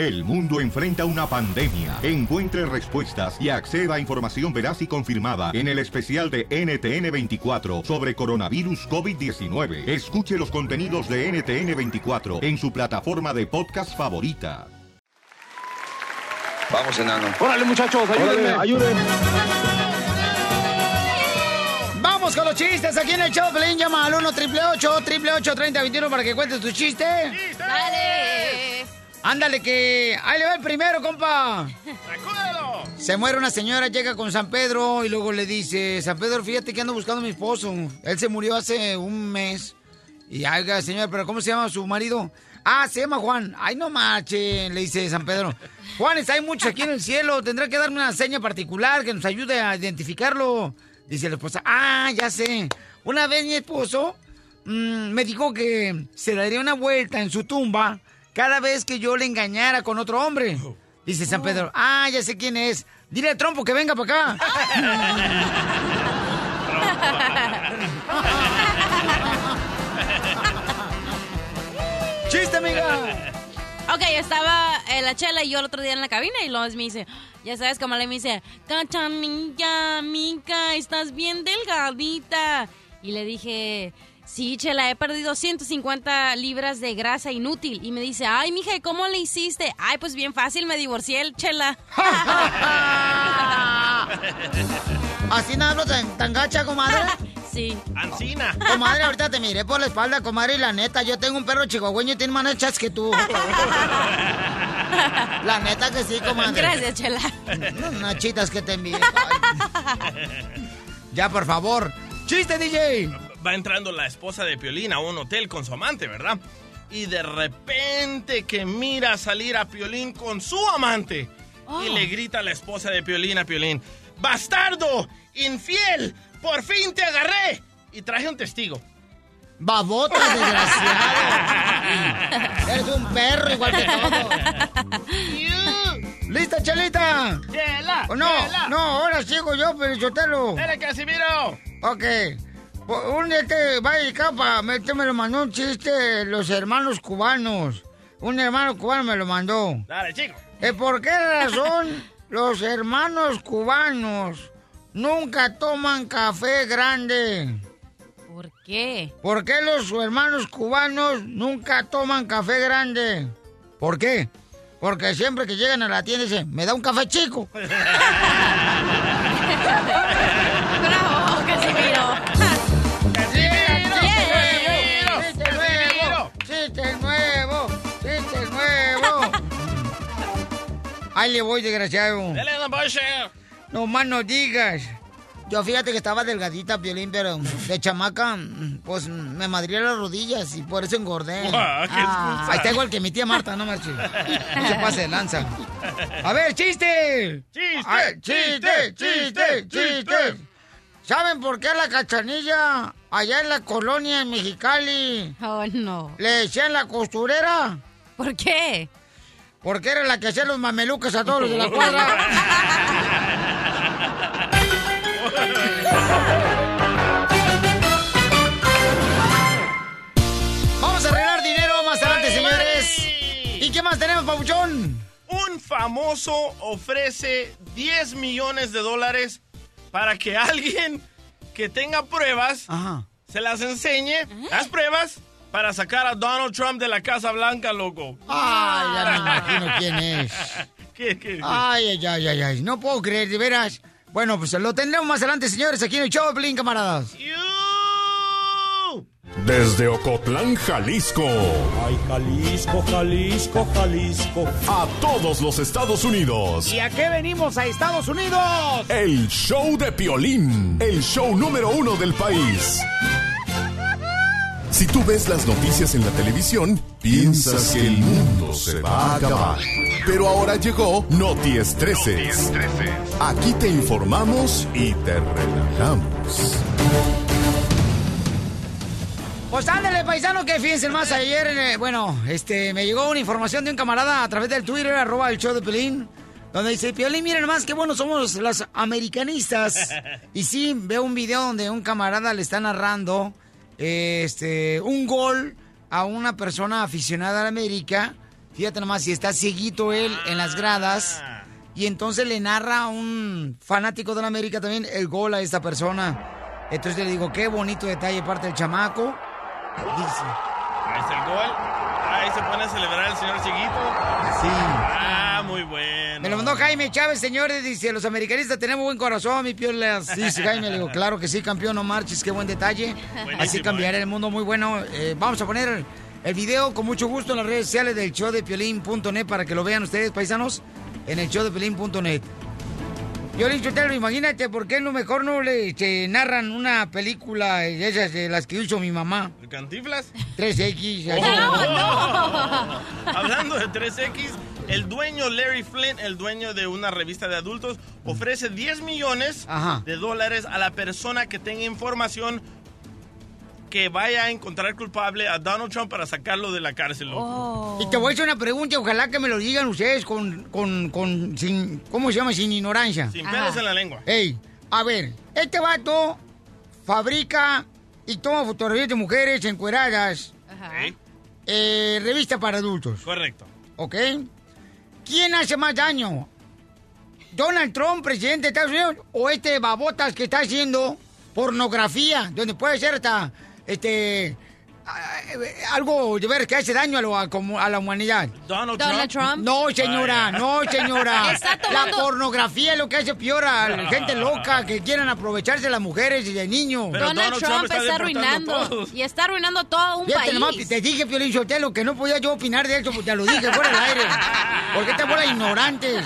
El mundo enfrenta una pandemia. Encuentre respuestas y acceda a información veraz y confirmada en el especial de NTN24 sobre coronavirus COVID-19. Escuche los contenidos de NTN24 en su plataforma de podcast favorita. Vamos, enano. Órale, muchachos, ayúdenme. ayúdenme. Vamos con los chistes aquí en el show. Pelín llama al 1 888 3021 para que cuentes tu chiste. Dale. Ándale, que ahí le va el primero, compa. Se muere una señora, llega con San Pedro y luego le dice, San Pedro, fíjate que ando buscando a mi esposo. Él se murió hace un mes. Y oiga, señor, pero ¿cómo se llama su marido? Ah, se llama Juan. Ay, no marche, le dice San Pedro. Juanes, hay muchos aquí en el cielo. Tendrá que darme una seña particular que nos ayude a identificarlo. Dice la esposa, ah, ya sé. Una vez mi esposo mm, me dijo que se daría una vuelta en su tumba cada vez que yo le engañara con otro hombre. Dice San Pedro, ah, ya sé quién es. Dile a Trompo que venga para acá. ¡Chiste, amiga! Ok, estaba eh, la chela y yo el otro día en la cabina y luego me dice, ya sabes cómo le me dice, cachanilla, mica, estás bien delgadita. Y le dije, sí, chela, he perdido 150 libras de grasa inútil. Y me dice, ay, mija, ¿y cómo le hiciste? Ay, pues bien fácil, me divorcié el chela. ¿Así no hablo tan, tan gacha, comadre? sí. Ancina. Comadre, ahorita te miré por la espalda, comadre, y la neta, yo tengo un perro chihuahueño y tiene más hechas que tú. La neta que sí, comadre. Gracias, chela. No, Nachitas que te envíe. Ya, por favor. ¡Chiste, DJ! Va entrando la esposa de Piolín a un hotel con su amante, ¿verdad? Y de repente que mira salir a Piolín con su amante. Oh. Y le grita a la esposa de Piolín a Piolín, ¡Bastardo! ¡Infiel! ¡Por fin te agarré! Y traje un testigo. Babota, desgraciado. Eres un perro igual que todo. ¿Lista, Chelita? ¡Chela! Oh, no, chela! no, ahora sigo yo, pero Chotelo. ¡Dale, Casimiro! Ok. Un día que va y capa, me, este me lo mandó un chiste los hermanos cubanos. Un hermano cubano me lo mandó. Dale, chico. Eh, ¿Por qué razón los hermanos cubanos nunca toman café grande? ¿Por qué? ¿Por qué los hermanos cubanos nunca toman café grande? ¿Por qué? Porque siempre que llegan a la tienda dicen, me da un café chico. Ahí le voy, desgraciado. ¡Dale, don Poncho! No más no digas. Yo fíjate que estaba delgadita, Piolín, pero de chamaca, pues me madría las rodillas y por eso engordé. Guau, qué excusa. Ahí está igual que mi tía Marta, no marche. No se pase de lanza. A ver, chiste. ¡Chiste! Ay, chiste, chiste, chiste. ¿Saben por qué la cachanilla allá en la colonia en Mexicali Oh, no. le decían la costurera? ¿Por qué? Porque era la que hacía los mamelucos a todos los de la cuadra. Vamos a arreglar dinero más adelante, señores. ¿Y qué más tenemos, Pabuchón? Un famoso ofrece 10 millones de dólares para que alguien que tenga pruebas Ajá. se las enseñe, las pruebas, para sacar a Donald Trump de la Casa Blanca, loco. Ay, ya me imagino quién es. ¿Qué, qué? Ay, ay, ay, ay, ay. No puedo creer, de veras. Bueno, pues lo tendremos más adelante, señores, aquí en el show, camaradas. Desde Ocotlán, Jalisco. Ay, Jalisco, Jalisco, Jalisco. A todos los Estados Unidos. ¿Y a qué venimos a Estados Unidos? El show de Piolín. El show número uno del país. Si tú ves las noticias en la televisión, piensas que el mundo se va a acabar. Pero ahora llegó Noti Estreses. Aquí te informamos y te relajamos. Pues ándale, paisano, que fíjense más ayer, eh, bueno, este, me llegó una información de un camarada a través del Twitter, arroba el show de Pelín, donde dice, Piolín, miren más qué bueno somos las americanistas. Y sí, veo un video donde un camarada le está narrando, este, un gol a una persona aficionada a la América. Fíjate nomás, si está cieguito él en las gradas. Y entonces le narra a un fanático de la América también el gol a esta persona. Entonces le digo, qué bonito detalle parte del chamaco. Dice. Ahí está el gol. Ahí se pone a celebrar el señor Chiquito. Sí. Ah, muy bueno. Me lo mandó Jaime Chávez, señores. Dice, los americanistas tenemos buen corazón, mi piolas. Dice Jaime, le digo, claro que sí, campeón, no marches, qué buen detalle. Buenísimo, Así cambiará el mundo, muy bueno. Eh, vamos a poner el video con mucho gusto en las redes sociales del show de piolín.net para que lo vean ustedes, paisanos, en el show de piolín.net. Piolín Chotelo, imagínate, ¿por qué no mejor no le este, narran una película de esas de las que hizo mi mamá? ¿El Cantiflas? 3X. así. Hablando de 3X, el dueño Larry Flynn, el dueño de una revista de adultos, ofrece 10 millones Ajá. de dólares a la persona que tenga información que vaya a encontrar culpable a Donald Trump para sacarlo de la cárcel. loco. Y te voy a hacer una pregunta, ojalá que me lo digan ustedes con, con, con, sin, ¿cómo se llama? Sin ignorancia. Sin pelos en la lengua. Ey, a ver, este vato fabrica y toma fotografías de mujeres encueradas, Ok, eh, revista para adultos, Correcto. ¿ok? ¿Quién hace más daño? ¿Donald Trump, presidente de Estados Unidos, o este babotas que está haciendo pornografía, donde puede ser hasta, este, algo de ver que hace daño a, lo- a como- a la humanidad? Donald, Donald Trump. Trump. No, señora, no, señora. Está tomando- La pornografía es lo que hace peor a la gente loca que quieran aprovecharse de las mujeres y de niños. Pero Donald, Donald Trump, Trump está está arruinando. Y está arruinando todo un Fíjate nomás, país. te dije, Piolín Sotelo, que no podía yo opinar de eso, porque te lo dije fuera del aire. Porque te bola ignorantes.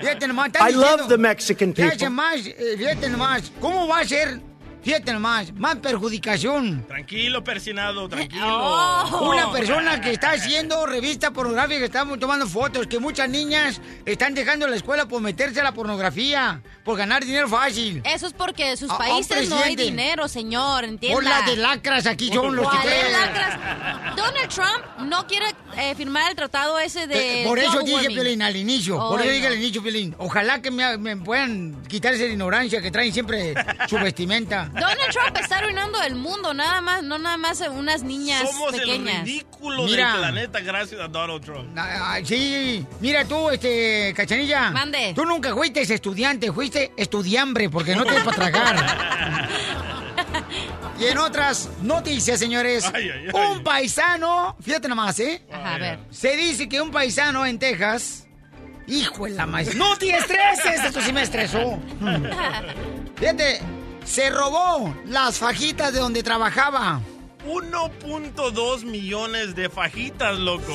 Fíjate nomás, I love diciendo the Mexican people. más, eh, fíjate nomás, ¿cómo va a ser, fíjate nomás, más perjudicación? Tranquilo, persinado, tranquilo. Oh. Una persona que está haciendo revista pornográfica, que está tomando fotos, que muchas niñas están dejando la escuela por meterse a la pornografía, por ganar dinero fácil. Eso es porque en sus A- a un países no hay dinero, señor, entienda. Por las de lacras aquí son los que ¿Cuáles creen. lacras? Donald Trump no quiere eh, firmar el tratado ese de Eh, Por eso dije. Piolín, al inicio. por eso Ay, dije no. al inicio, Piolín. Ojalá que me, me puedan quitar esa ignorancia que traen siempre su vestimenta. Donald Trump está arruinando el mundo, nada más, no nada más unas niñas Somos pequeñas. el ridículo Mira. del planeta gracias a Donald Trump. Ah, sí, mira tú, este, Cachanilla. Mande. Tú nunca fuiste estudiante, fuiste estudiambre porque no tienes para tragar. y en otras noticias, señores, Ay, ay, ay. un paisano, fíjate nomás, ¿eh? Ajá, a ver. Se dice que un paisano en Texas. Hijo de la maíz. ¡No te estreses! Esto sí me estresó. Fíjate, se robó las fajitas de donde trabajaba. 1.2 millones de fajitas, loco.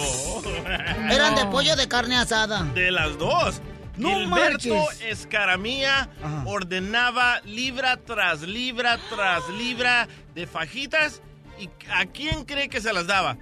Eran de pollo de carne asada. De las dos. No Gilberto marches. Escaramilla Ajá. ordenaba libra tras libra tras libra de fajitas. ¿Y a quién cree que se las daba?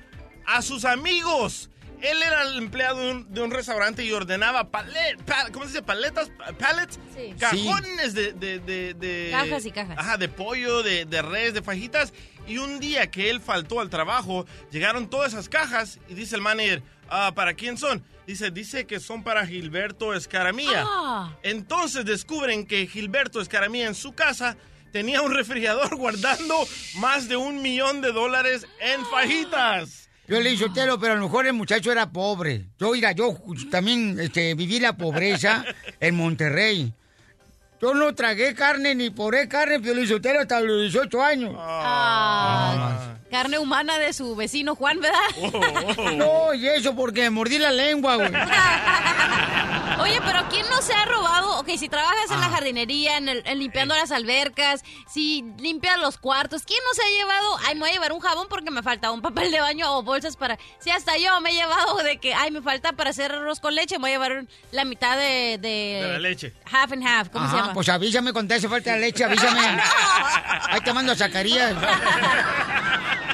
A sus amigos. Él era el empleado de un, de un restaurante y ordenaba palet, pa- ¿cómo se dice? Paletas, pa- pallets, Sí. cajones de, de, de- de- Cajas y cajas. Ajá, de pollo, de, de res, de fajitas. Y un día que él faltó al trabajo, llegaron todas esas cajas y dice el manager, ah, ¿para quién son? Dice, dice que son para Gilberto Escaramilla. Ah. Entonces descubren que Gilberto Escaramilla en su casa tenía un refrigerador guardando más de un millón de dólares en fajitas. Yo le hice telo, pero a lo mejor el muchacho era pobre. Yo, mira, yo también este, viví la pobreza en Monterrey. Yo no tragué carne ni poré carne, pero le hice hasta los 18 años. Ah, carne humana de su vecino Juan, ¿verdad? No, y eso porque mordí la lengua, güey. Oye, pero ¿quién no se ha robado? Ok, si trabajas en la Ah. jardinería, en, el- en limpiando las albercas, si limpias los cuartos, ¿quién no se ha llevado? Ay, me voy a llevar un jabón porque me falta un papel de baño o bolsas para... Si hasta yo me he llevado de que, ay, me falta para hacer arroz con leche, me voy a llevar la mitad de... De, De la leche. Half and half, ¿cómo se llama? pues avísame cuando te hace falta leche, avísame. Ahí te mando a Zacarías.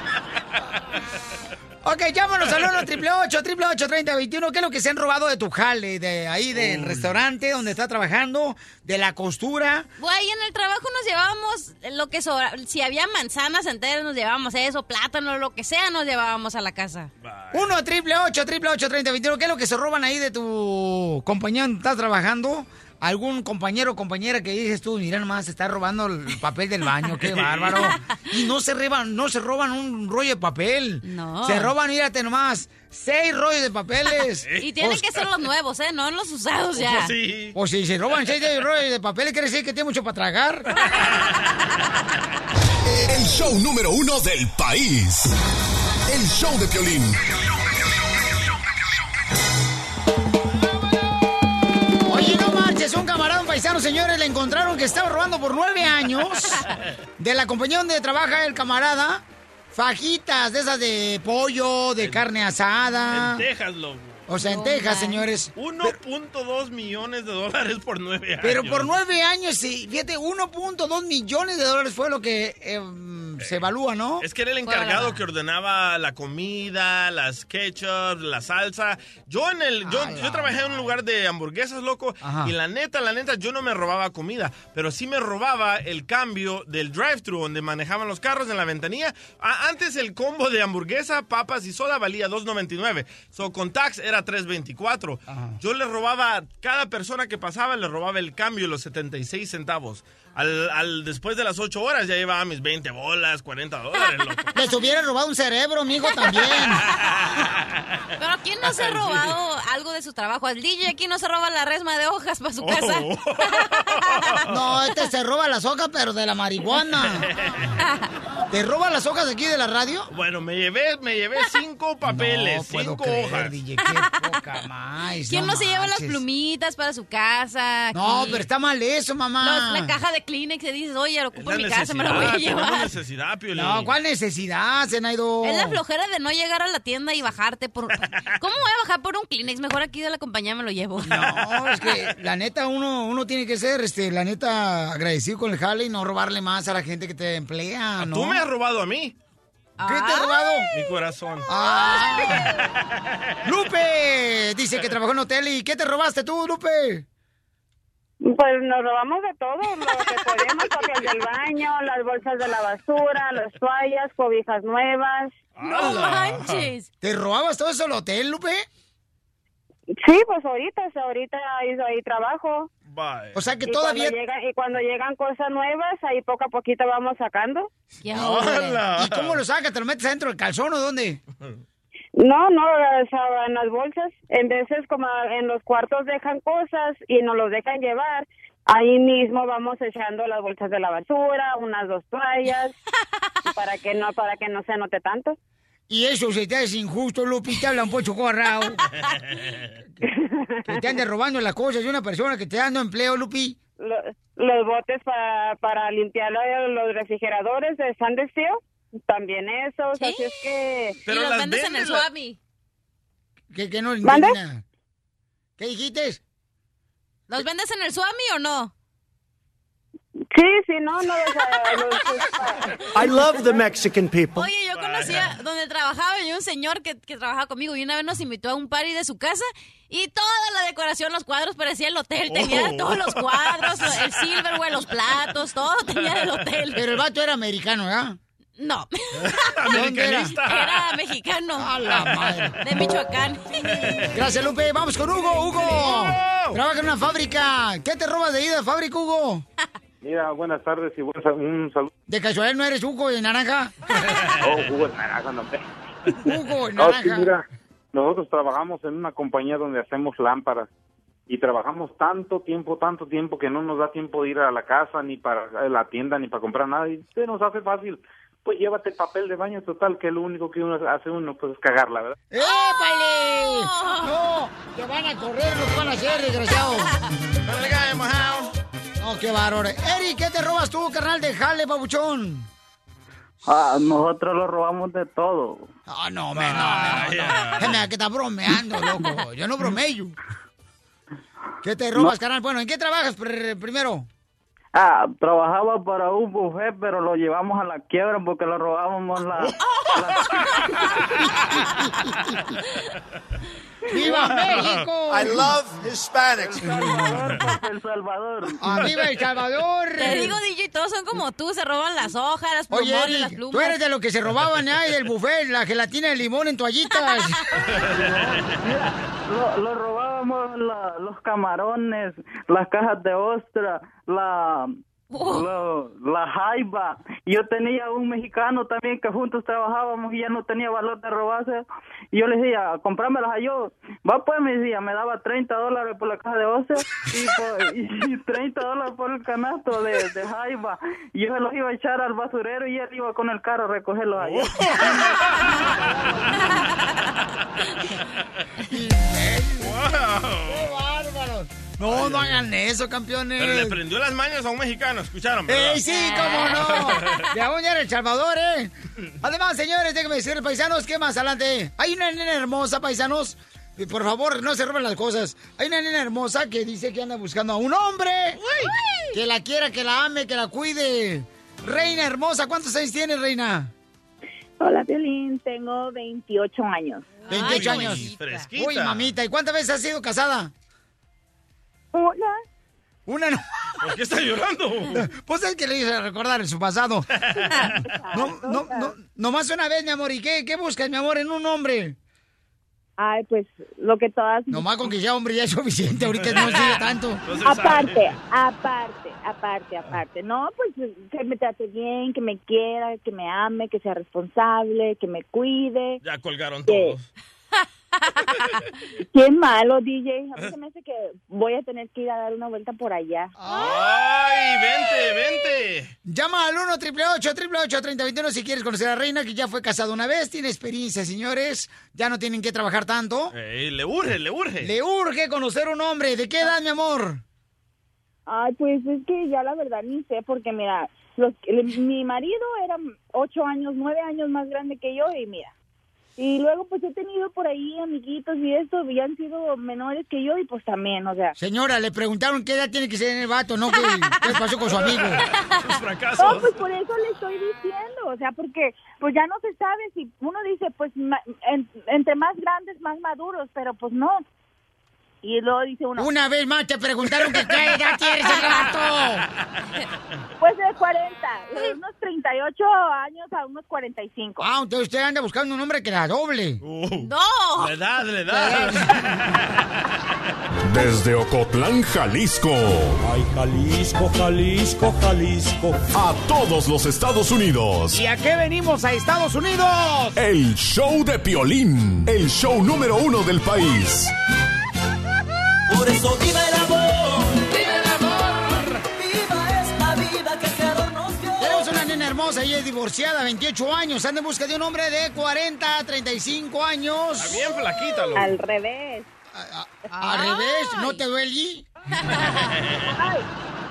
Ok, llámanos al 1 888 3021 ¿Qué es lo que se han robado de tu jale? De ahí del restaurante donde está trabajando, de la costura. Güey, en el trabajo nos llevábamos lo que sobra. Si había manzanas enteras, nos llevábamos eso, plátano, lo que sea, nos llevábamos a la casa. 1 888 3021 ¿Qué es lo que se roban ahí de tu compañía donde estás trabajando? Algún compañero o compañera que dices tú, mira nomás, está robando el papel del baño, qué bárbaro. Y no se roban, no se roban un rollo de papel. No. Se roban, mírate nomás, seis rollos de papeles. Y tienen que ser los nuevos, ¿eh? No los usados ya. O si se roban seis rollos de papeles, quiere decir que tiene mucho para tragar. El show número uno del país. El show de Piolín. Un camarada, un paisano, señores, le encontraron que estaba robando por nueve años de la compañía donde trabaja el camarada. Fajitas de esas de pollo, de carne asada. En Texas, loco. O sea, en Texas, señores. 1.2 millones de dólares por nueve años. Pero por nueve años, sí, fíjate, 1.2 millones de dólares fue lo que eh, se evalúa, ¿no? Es que era el encargado que ordenaba la comida, las ketchup, la salsa. Yo en el, yo, yo trabajé en un lugar de hamburguesas, loco, Ajá. y la neta, la neta, yo no me robaba comida, pero sí me robaba el cambio del drive-thru donde manejaban los carros en la ventanilla. Antes el combo de hamburguesa, papas y soda valía 2.99. So con tax era 3.24. Yo le robaba a cada persona que pasaba le robaba el cambio los 76 centavos. Al, al- después de las 8 horas ya llevaba mis 20 bolas, 40 dólares, loco. Les hubiera robado un cerebro, amigo, también. Pero ¿quién no se ha robado algo de su trabajo? El DJ aquí no se roba la resma de hojas para su casa. No, este se roba las hojas, pero de la marihuana. ¿Te roba las hojas de aquí de la radio? Bueno, me llevé, me llevé cinco papeles, No puedo cinco creer, hojas. DJ, qué poca más. ¿Quién no, se lleva las plumitas para su casa? No, pero está mal eso, mamá. Los- la caja de Kleenex que dices, oye, lo ocupo en mi casa, me la voy a llevar. necesidad, Piolín. No, ¿cuál necesidad, Zenaido? Es la flojera de no llegar a la tienda y bajarte por... ¿Cómo voy a bajar por un Kleenex? Mejor aquí de la compañía me lo llevo. No, es que la neta uno, uno tiene que ser, este, la neta, agradecido con el jale y no robarle más a la gente que te emplea, ¿no? Tú me has robado a mí. ¿Qué te he robado? Mi corazón. Ah. Lupe dice que trabajó en hotel y ¿qué te robaste tú, Lupe? Pues nos robamos de todo, lo que podemos, papel del baño, las bolsas de la basura, las toallas, cobijas nuevas. No manches. ¿Te robabas todo eso el hotel, Lupe? Sí, pues ahorita, ahorita ahí, ahí trabajo. O sea que Y todavía... Cuando llegan, y cuando llegan cosas nuevas, ahí poco a poquito vamos sacando. ¿Y cómo lo sacas? ¿Te lo metes adentro del calzón o dónde? No, no, o sea, en las bolsas, en veces como en los cuartos dejan cosas y nos los dejan llevar, ahí mismo vamos echando las bolsas de la basura, unas dos toallas, para que no, para que no se note tanto. Y eso se te hace injusto, te hablan pocho corrao. que te ande robando las cosas de una persona que te dando empleo, Lupi. Lo- los botes para, para limpiar lo- los refrigeradores de San también esos, así es que... y los vendes en el Swami. ¿Qué, qué no ¿Mande? nada. ¿Qué dijiste? ¿Los vendes en el Swami o no? Sí, sí, no, no, I love the Mexican people. Oye, yo conocía donde trabajaba y un señor que, que trabajaba conmigo y una vez nos invitó a un party de su casa y toda la decoración, los cuadros parecía el hotel. Tenía Oh. todos los cuadros, el silverware, los platos, todo tenía del hotel. Pero el vato era americano, ¿verdad? No. ¿Dónde era? Era mexicano. A la madre. De Michoacán. Gracias, Lupe. Vamos con Hugo. Hugo. Trabaja en una fábrica. ¿Qué te robas de la fábrica, Hugo? Mira, buenas tardes y buen un saludo. ¿De casualidad no eres Hugo de naranja? Oh, jugo de naranja, no. Hugo de No, sí, naranja. mira, nosotros trabajamos en una compañía donde hacemos lámparas y trabajamos tanto tiempo, tanto tiempo que no nos da tiempo de ir a la casa, ni para la tienda, ni para comprar nada y se nos hace fácil. Pues llévate el papel de baño total, que lo único que uno hace uno pues es cagarla, ¿verdad? ¡Épale! ¡No! ¡Te van a correr, lo que van a hacer, desgraciado! No, qué bárbaro. Eric, ¿qué te robas tú, carnal de jale, babuchón? Ah, nosotros lo robamos de todo. Ah, no, me, no, me, no, no. Me- que está bromeando, loco. Yo no bromeo. ¿Qué te robas, No. carnal? Bueno, ¿en qué trabajas pr- primero? Ah, trabajaba para un buffet, pero lo llevamos a la quiebra porque lo robábamos la... ¡Viva México! I love Hispanics. El Salvador. ¡Ah, viva El Salvador! Te digo, DJ, todos son como tú, se roban las hojas, las Oye, plumones, las Eric, plumas. tú eres de los que se robaban ahí del buffet la gelatina de limón en toallitas. Lo, lo robábamos la- los camarones, las cajas de ostra, la, lo- la jaiba. Yo tenía un mexicano también que juntos trabajábamos y ya no tenía valor de robarse. Y yo le decía, comprámelas a yo. Va pues, me decía, me daba 30 dólares por la caja de ostra y, por- y 30 dólares por el canasto de, de jaiba. Y yo se los iba a echar al basurero y él iba con el carro a recogerlos allá. ¡Qué bárbaros! No, no hagan eso, campeones. Pero le prendió las mañas a un mexicano, ¿escucharon? verdad? ¡Ey, sí, cómo no! De aún ya era El Salvador, ¿eh? Además, señores, déjenme decirles, paisanos, que más adelante hay una nena hermosa, paisanos. Por favor, no se roben las cosas. Hay una nena hermosa que dice que anda buscando a un hombre que la quiera, que la ame, que la cuide. Reina hermosa, ¿cuántos años tienes, reina? Hola, Violín. Tengo 28 años. 28 Ay, años. fresquita. Uy, mamita, ¿y cuántas veces has sido casada? Una. Una no. ¿Por qué está llorando? Pues es que le hice recordar en su pasado. No, no, no, nomás una vez, mi amor. ¿Y qué, qué buscas, mi amor, en un hombre? Ay, pues lo que todas. Nomás con que sea hombre ya es suficiente. Ahorita no sirve tanto. Aparte, aparte, aparte, aparte. No, pues que me trate bien, que me quiera, que me ame, que sea responsable, que me cuide. Ya colgaron Que- todos. Qué malo, DJ. A mí se me hace que voy a tener que ir a dar una vuelta por allá. ¡Ay, vente, vente! Llama al 1 888 3021 si quieres conocer a la reina que ya fue casada una vez, tiene experiencia, señores. Ya no tienen que trabajar tanto. Ey, le urge, le urge. Le urge conocer un hombre. ¿De qué edad, mi amor? Ay, pues es que ya la verdad ni sé, porque mira, los, el- mi marido era ocho años, nueve años más grande que yo y mira. Y luego pues he tenido por ahí amiguitos y esto, y han sido menores que yo y pues también, o sea. Señora, le preguntaron qué edad tiene que ser el vato, no qué, qué pasó con su amigo. No, pues por eso le estoy diciendo, o sea, porque pues ya no se sabe si uno dice, pues ma- en- entre más grandes, más maduros, pero pues no. Y luego dice uno... Una vez más te preguntaron que qué edad tienes el vato. Pues de 40, de unos 38 años a unos 45. Ah, entonces usted anda buscando un hombre que la doble. ¡No! La edad, la edad. Desde Ocotlán, Jalisco. Ay, Jalisco, Jalisco, Jalisco. A todos los Estados Unidos. ¿Y a qué venimos a Estados Unidos? El show de Piolín. El show número uno del país. Por eso viva el amor. ¡Viva el amor! Viva esta vida que nos dio. Tenemos una nena hermosa, ella es divorciada, 28 años, anda en busca de un hombre de 40 a 35 años. Está bien flaquita, loco. Al revés. Al revés, ¿no te duele? Ay,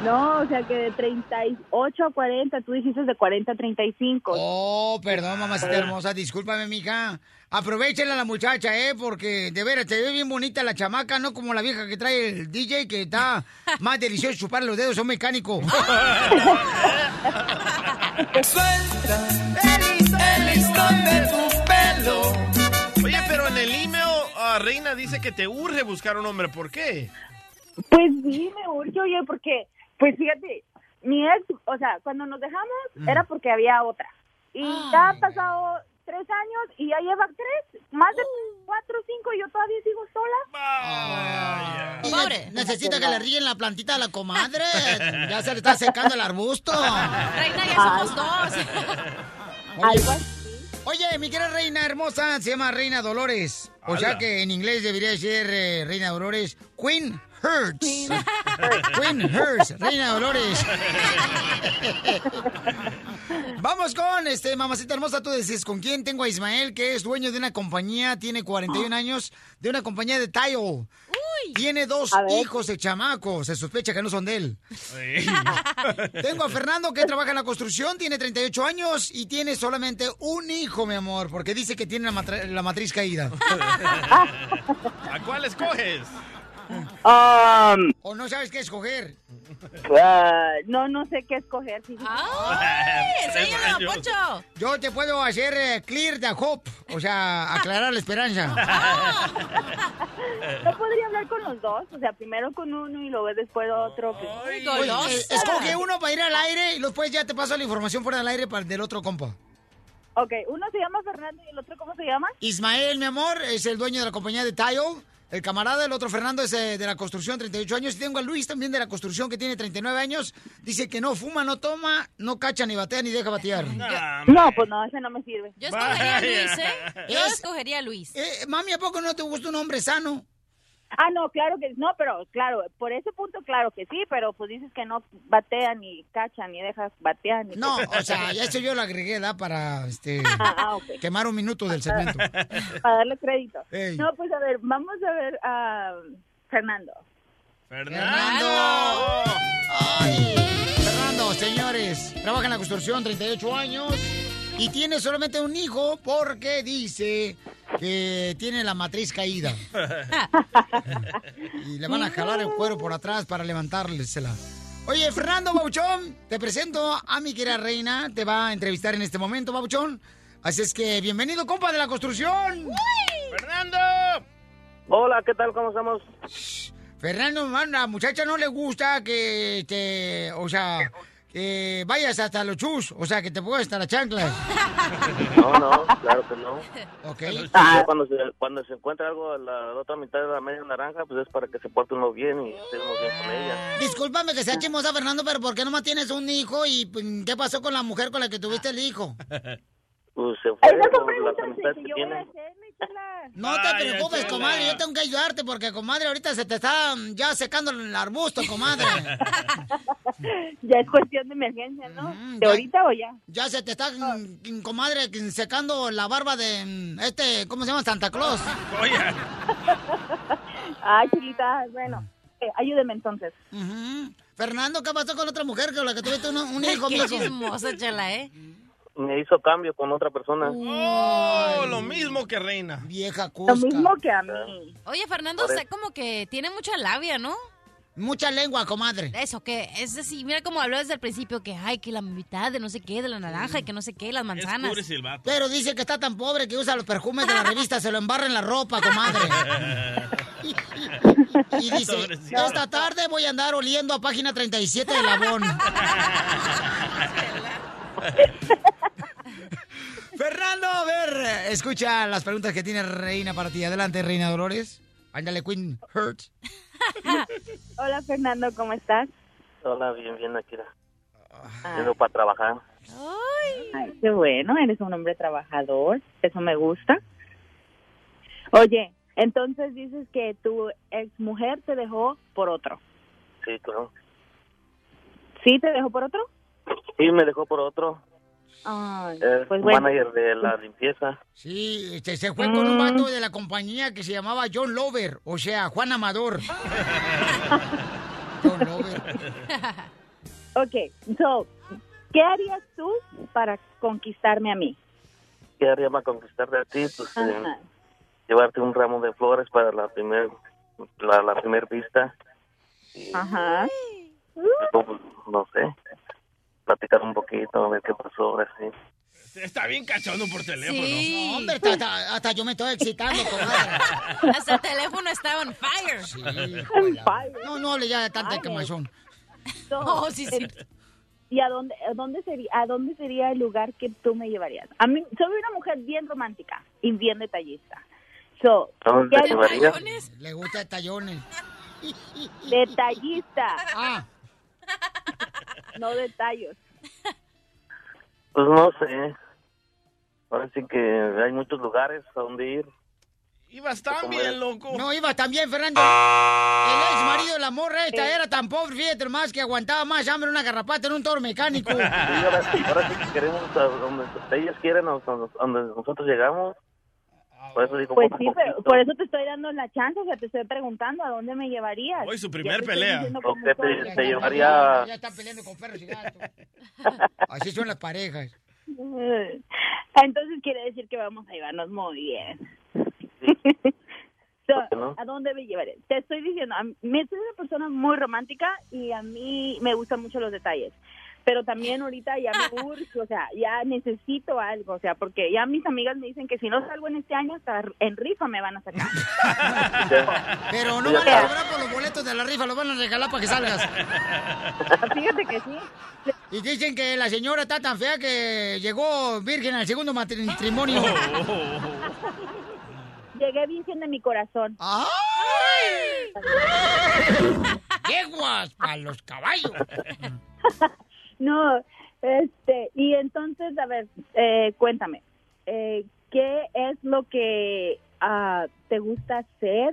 no, o sea que de 38 a 40, tú dijiste de 40 a 35. Oh, perdón, mamacita hermosa, discúlpame, mija. Aprovechenla a la muchacha, ¿eh? Porque de veras te ve bien bonita la chamaca, no como la vieja que trae el DJ que está más delicioso chupar los dedos, son mecánico. Suelta el listón de tu pelo. Oye, pero en el email, ah, Reina dice que te urge buscar un hombre. ¿Por qué? Pues sí, me urge, oye, porque, pues fíjate, mi ex, o sea, cuando nos dejamos era porque había otra. Y ya han pasado tres años y ya lleva tres, más de cuatro o cinco y yo todavía sigo sola. Y ne- Necesita que le ríen la plantita a la comadre. Ya se le está secando el arbusto. Reina, ya somos dos. Oye, mi querida reina hermosa, se llama Reina Dolores. O sea que en inglés debería ser eh, Reina Dolores. Queen Hurts. Queen Hurts, Reina Dolores. Vamos con, este, mamacita hermosa, tú decís, ¿con quién tengo a Ismael, que es dueño de una compañía, tiene 41 años, de una compañía de tile. Tiene dos hijos de chamaco, se sospecha que no son de él. Tengo a Fernando que trabaja en la construcción, tiene 38 años y tiene solamente un hijo, mi amor, porque dice que tiene la matriz caída. ¿A cuál escoges? ¿O no sabes qué escoger? Ah, no, no sé qué escoger. fíjate. enséñalo, Poncho. Yo te puedo hacer eh, clear the hope, o sea, aclarar la esperanza. No podría hablar con los dos, o sea, primero con uno y luego después otro. pues. Oye, eh, escoge uno para ir al aire y después ya te paso la información fuera del aire para del otro compa. Ok, uno se llama Fernando y el otro, ¿cómo se llama? Ismael, mi amor, es el dueño de la compañía de Tile. El camarada, el otro Fernando es eh, de la construcción, 38 años. Y tengo a Luis también de la construcción, que tiene 39 años. Dice que no fuma, no toma, no cacha, ni batea, ni deja batear. No, pues no, ese no me sirve. Yo escogería a Luis, ¿eh? Yo Es- escogería a Luis. Eh, mami, ¿a poco no te gusta un hombre sano? Ah, no, claro que no, pero claro, por ese punto, claro que sí, pero pues dices que no batea ni cacha ni dejas batear. Ni No, o sea, ya eso yo lo agregué, ¿da? Para este, Ah, ah, quemar un minuto del segmento. Para darle crédito. Ey. No, pues a ver, vamos a ver a Fernando. ¡Fernando! ¡Ay! Fernando, señores, trabaja en la construcción, 38 años, y tiene solamente un hijo porque dice que tiene la matriz caída. y le van a jalar el cuero por atrás para levantársela. Oye, Fernando Bauchón, te presento a mi querida reina, te va a entrevistar en este momento, Bauchón. Así es que bienvenido, compa de la construcción. ¡Fernando! Hola, ¿qué tal? ¿Cómo estamos? Fernando, man, a la muchacha no le gusta que te, o sea, que vayas hasta los chus, o sea, que te pongas hasta las chanclas. No, no, claro que no. Ok. Ya Cuando se, cuando se encuentra algo a la, la otra mitad de la media naranja, pues es para que se porte uno bien y esté uno bien con ella. Discúlpame que sea chismosa, Fernando, pero ¿por qué nomás tienes un hijo y pues, qué pasó con la mujer con la que tuviste el hijo? Pues se fue por la amistad que tiene. No te Ay, preocupes, comadre, yo tengo que ayudarte porque, comadre, ahorita se te está mm, ya secando el arbusto, comadre. Ya es cuestión de emergencia, ¿no? ¿De ahorita o ya? Ya se te está, mm, comadre, secando la barba de este, ¿cómo se llama? Santa Claus. Ay, chiquita, bueno, eh, ayúdeme entonces. Fernando, ¿qué pasó con la otra mujer con la que tuviste un, un hijo, Qué chismosa, chela, ¿eh? Me hizo cambio con otra persona. Oh, lo mismo que reina. Vieja Lo mismo que a mí. Oye, Fernando, Por está como que tiene mucha labia, ¿no? Mucha lengua, comadre. Eso, que es así, mira cómo habló desde el principio, que ay, que la mitad de no sé qué, de la naranja, y que no sé qué, las manzanas. Pero dice que está tan pobre que usa los perfumes de la revista, se lo embarra en la ropa, comadre. Y dice, esta tarde voy a andar oliendo a página 37 de Labón. Fernando, a ver, escucha las preguntas que tiene Reina para ti. Adelante, Reina Dolores. Ándale, Queen Hurt. Hola, Fernando, ¿cómo estás? Hola, bien, bien, aquí. Ah. Yendo para trabajar. Ay, qué bueno, eres un hombre trabajador, eso me gusta. Oye, entonces dices que tu ex mujer te dejó por otro. Sí, claro. ¿Sí te dejó por otro? Sí, me dejó por otro. Ay, Es pues bueno. manager de la limpieza. Sí, este, se fue con un vato de la compañía que se llamaba John Lover, o sea, Juan Amador. John Lover. Ok, so, ¿qué harías tú para conquistarme a mí? ¿Qué haría para conquistarte a ti? Pues eh, Ajá. llevarte un ramo de flores para la primer, la, la primer vista. Ajá. Luego, no sé, platicar un poquito, a ver qué pasó, así. Está bien cachondo por teléfono. No, hombre, hasta, hasta- hasta yo me estoy excitando, comadre. Hasta el teléfono estaba on fire. Sí. No, no hable ya de tanta quemazón. So, Oh, sí, sí. eh, ¿Y a dónde, a dónde sería, a dónde sería el lugar que tú me llevarías? A mí, soy una mujer bien romántica y bien detallista. So, ¿A dónde ¿qué te llevaría? Le gusta tallones. Detallista. Ah. No detallos. Pues no sé. Sí que hay muchos lugares a donde ir. Ibas tan bien, loco. No, iba también, Fernando. El ex marido de la morra esta era tan pobre, fíjate más, que aguantaba más hambre una garrapata en un toro mecánico. Sí, ahora, ahora sí que queremos a donde ellos quieren, a donde nosotros llegamos. Por eso digo, Pues sí, pero por eso te estoy dando la chance, o sea, te estoy preguntando a dónde me llevarías. Hoy su primer pelea. diciendo ¿O cómo qué soy. te, te llevaría? Ya están peleando con perros y gatos. Así son las parejas. Entonces quiere decir que vamos a llevarnos muy bien. So, qué no? ¿A dónde me llevaré? Te estoy diciendo, a mí, soy una persona muy romántica y a mí me gustan mucho los detalles. Pero también ahorita ya me urge, o sea, ya necesito algo, o sea, porque ya mis amigas me dicen que si no salgo en este año, hasta en rifa me van a sacar. Pero no van a cobrar por los boletos de la rifa, los van a regalar para que salgas. Fíjate que sí. Y dicen que la señora está tan fea que llegó virgen al segundo matrimonio. Llegué virgen de mi corazón. ¡Yeguas para los caballos! No, este, y entonces, a ver, eh, cuéntame, eh, ¿qué es lo que ah, te gusta hacer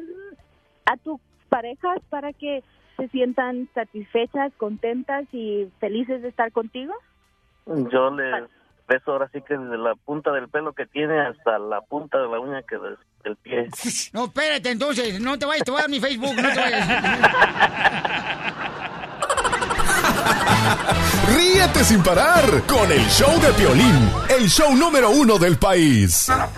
a tus parejas para que se sientan satisfechas, contentas y felices de estar contigo? Yo les beso ahora sí que desde la punta del pelo que tiene hasta la punta de la uña que des- del pie. No, espérate, entonces, no te vayas, te voy a dar mi Facebook, no te vayas. Sin parar con el show de Piolín, el show número uno del país. Vamos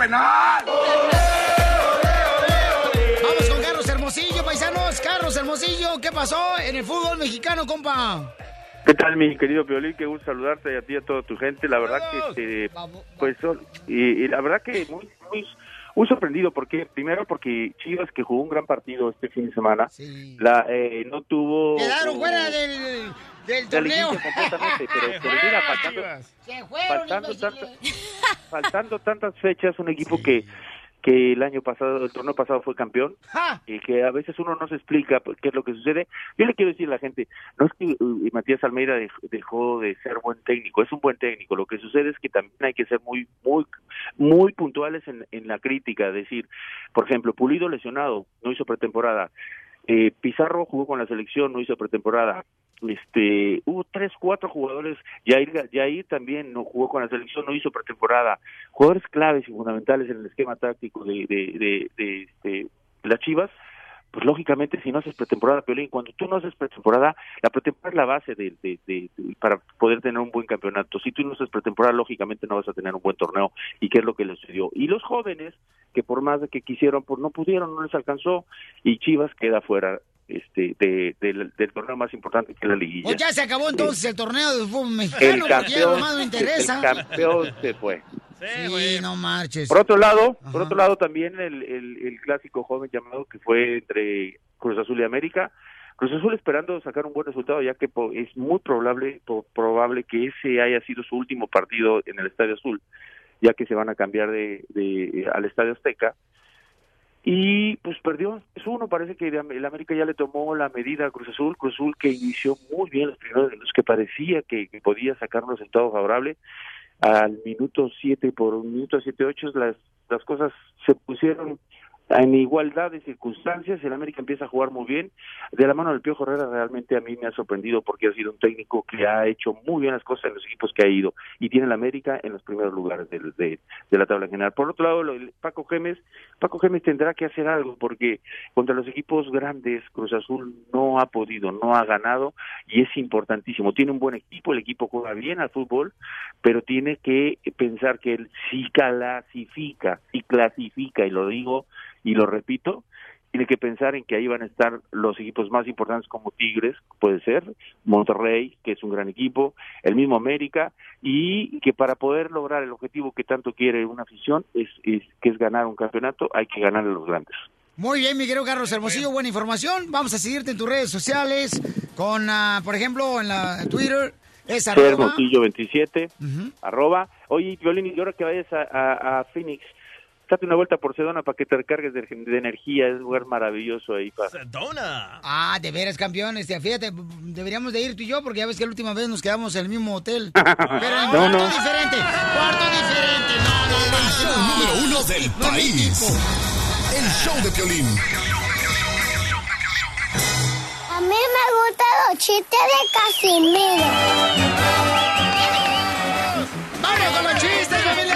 con Carlos Hermosillo, paisanos. Carlos Hermosillo, ¿qué pasó en el fútbol mexicano, compa? ¿Qué tal, mi querido Piolín? Qué gusto saludarte y a ti y a toda tu gente. La verdad que, este, pues, y la verdad que muy, muy, muy sorprendido. porque Primero porque Chivas, que jugó un gran partido este fin de semana, la, eh, no tuvo... Quedaron fuera del, del torneo. liguilla completamente, pero, pero mira, faltando, Se fueron, faltando, imbéciles. tantas, faltando tantas fechas, un equipo que que el año pasado, el torneo pasado fue campeón, y que a veces uno no se explica qué es lo que sucede. Yo le quiero decir a la gente, no es que uh, Matías Almeida dej- dejó de ser buen técnico, es un buen técnico. Lo que sucede es que también hay que ser muy, muy, muy puntuales en, en la crítica. Es decir, por ejemplo, Pulido lesionado, no hizo pretemporada. Eh, Pizarro jugó con la selección, no hizo pretemporada. Este, hubo tres, cuatro jugadores. Jair, Jair también no jugó con la selección, no hizo pretemporada. Jugadores claves y fundamentales en el esquema táctico de, de, de, de, este, las Chivas. Pues lógicamente, si no haces pretemporada, Piolín, cuando tú no haces pretemporada, la pretemporada es la base de, de- de- de- para poder tener un buen campeonato. Si tú no haces pretemporada, lógicamente no vas a tener un buen torneo. ¿Y qué es lo que le sucedió? Y los jóvenes, que por más de que quisieron, pues no pudieron, no les alcanzó, y Chivas queda fuera este de, del- del torneo más importante que es la liguilla. Pues ya se acabó entonces el torneo del fútbol el mexicano, porque ya lo campeón, más no interesa. el campeón se fue. Sí, no marches. Por otro lado, por otro lado también el, el, el clásico joven llamado que fue entre Cruz Azul y América. Cruz Azul esperando sacar un buen resultado, ya que po- es muy probable probable que ese haya sido su último partido en el Estadio Azul, ya que se van a cambiar de, de al Estadio Azteca. Y pues perdió, es uno, parece que el América ya le tomó la medida a Cruz Azul, Cruz Azul que inició muy bien los primeros de los que parecía que, podía sacar un resultado favorable, al minuto 7 por un minuto 7 8 las las cosas se pusieron en igualdad de circunstancias, el América empieza a jugar muy bien, de la mano del Piojo Herrera realmente a mí me ha sorprendido porque ha sido un técnico que ha hecho muy bien las cosas en los equipos que ha ido y tiene el América en los primeros lugares de, de la tabla general. Por otro lado, Paco Gémez, Paco Gémez tendrá que hacer algo porque contra los equipos grandes Cruz Azul no ha podido, no ha ganado y es importantísimo. Tiene un buen equipo, el equipo juega bien al fútbol, pero tiene que pensar que él sí clasifica, y clasifica, y lo digo y lo repito, tiene que pensar en que ahí van a estar los equipos más importantes como Tigres, puede ser, Monterrey, que es un gran equipo, el mismo América, y que para poder lograr el objetivo que tanto quiere una afición, es, es que es ganar un campeonato, hay que ganar a los grandes. Muy bien, mi querido Carlos Hermosillo, buena información. Vamos a seguirte en tus redes sociales con, ah, por ejemplo, en la Twitter. Es arroba- Hermosillo 27, arroba. Oye, Violín, y ahora que vayas a, a, a Phoenix, date una vuelta por Sedona para que te recargues de, de energía, es un lugar maravilloso ahí. Para... Sedona. Ah, de veras, campeón. Este, fíjate, deberíamos de ir tú y yo porque ya ves que la última vez nos quedamos en el mismo hotel. Pero en No, cuarto no. diferente. Cuarto diferente. No, no, no. El show número uno del país. El show de Piolín. A mí me gustan los chistes de Casimiro. ¡Vamos con los chistes, familia!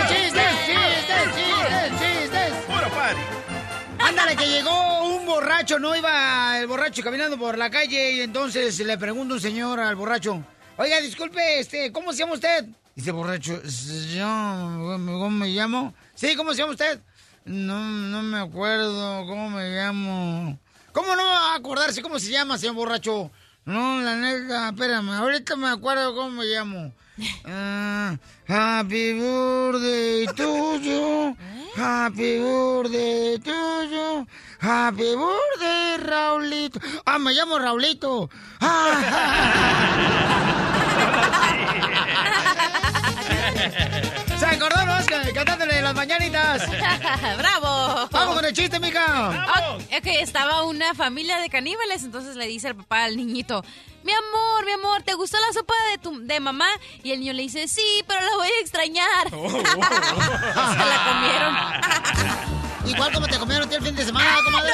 Que llegó un borracho, no iba el borracho caminando por la calle y entonces le pregunta un señor al borracho, oiga, disculpe, este, ¿cómo se llama usted? Dice el borracho, yo, ¿cómo me llamo? Sí, ¿cómo se llama usted? No, no me acuerdo cómo me llamo. ¿Cómo no va a acordarse cómo se llama, señor borracho? No, la neta, espérame, ahorita me acuerdo cómo me llamo. Ah, happy birthday to you. Happy birthday to you. Happy birthday, Raulito. Ah, me llamo Raulito. ¿Se acordó, no? Que- Cantándole las mañanitas. ¡Bravo! Vamos con el chiste, mija. Ok, ok, estaba una familia de caníbales, entonces le dice el papá al niñito, mi amor, mi amor, ¿te gustó la sopa de tu de mamá? Y el niño le dice, sí, pero la voy a extrañar. Se la comieron. Igual como te comieron a ti el fin de semana, comadre.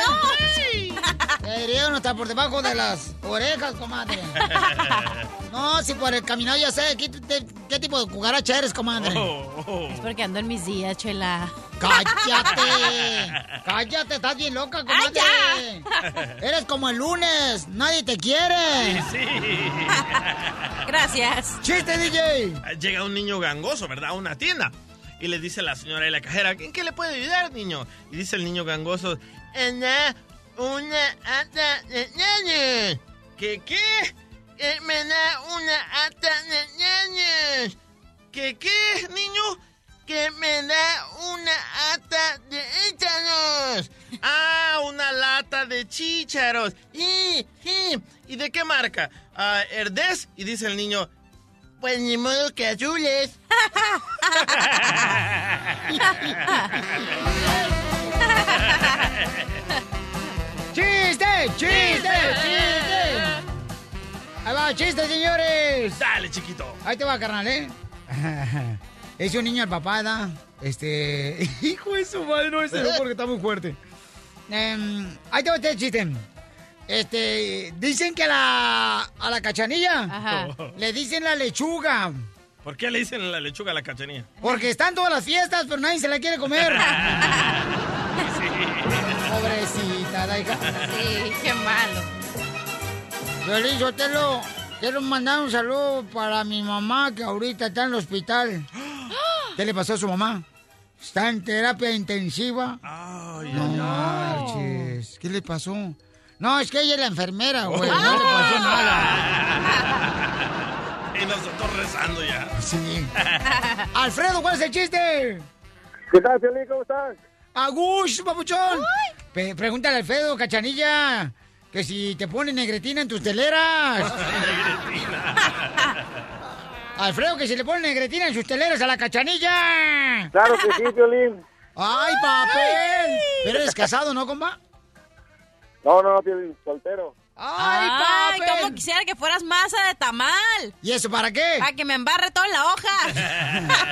Te dieron hasta por debajo de las orejas, comadre. No, si por el caminar ya sé qué, te- qué tipo de cucaracha eres, comadre. Es porque ando en mis días, chela. ¡Cállate! ¡Cállate! Estás bien loca, comadre. Eres como el lunes. Nadie te quiere. Gracias. ¡Chiste, DJ! Llega un niño gangoso, ¿verdad? A una tienda. Y le dice la señora y la cajera, ¿en qué le puede ayudar, niño? Y dice el niño gangoso, "Ana, una ata de ñaña". ¿Qué qué? Eh, me da una ata de ñaña. ¿Qué qué, niño? Que me da una ata de chícharos. Ah, una lata de chícharos. ¿Y, y, ¿y de qué marca? Ah, Herdez. Y dice el niño, pues ni modo que azules. ¡Chiste! ¡Chiste! ¡Chiste! Ahí va, chiste, señores. Dale, chiquito. Ahí te va, carnal, ¿eh? Es un niño al papá, ¿da? Este. Hijo de su madre, no ese no, porque está muy fuerte. Em, ahí te va este chiste. Este. Dicen que a la. A la cachanilla. Ajá. Le dicen la lechuga. ¿Por qué le dicen la lechuga a la cachanilla? Porque están todas las fiestas, pero nadie se la quiere comer. Pobrecita, hija. Sí, qué malo. Feliz, yo te lo. Quiero mandar un saludo para mi mamá que ahorita está en el hospital. ¿Qué le pasó a su mamá? Está en terapia intensiva. no marches. ¿Qué le pasó? No, es que ella es la enfermera, güey. No le pasó nada. Y nosotros rezando ya. Sí. Alfredo, ¿cuál es el chiste? ¿Qué tal, Piolín? ¿Cómo estás? Agush, papuchón. Pe- pregúntale a Alfredo, cachanilla, que si te pone negretina en tus teleras. Alfredo, que si le pone negretina en sus teleras a la cachanilla. Claro que sí, Piolín. ¡Ay, papel! Pero eres casado, ¿no, compa? No, no, Piolín, soltero. ¡Ay, Ay, papel! como quisiera que fueras masa de tamal. ¿Y eso para qué? Para que me embarre todo en la hoja.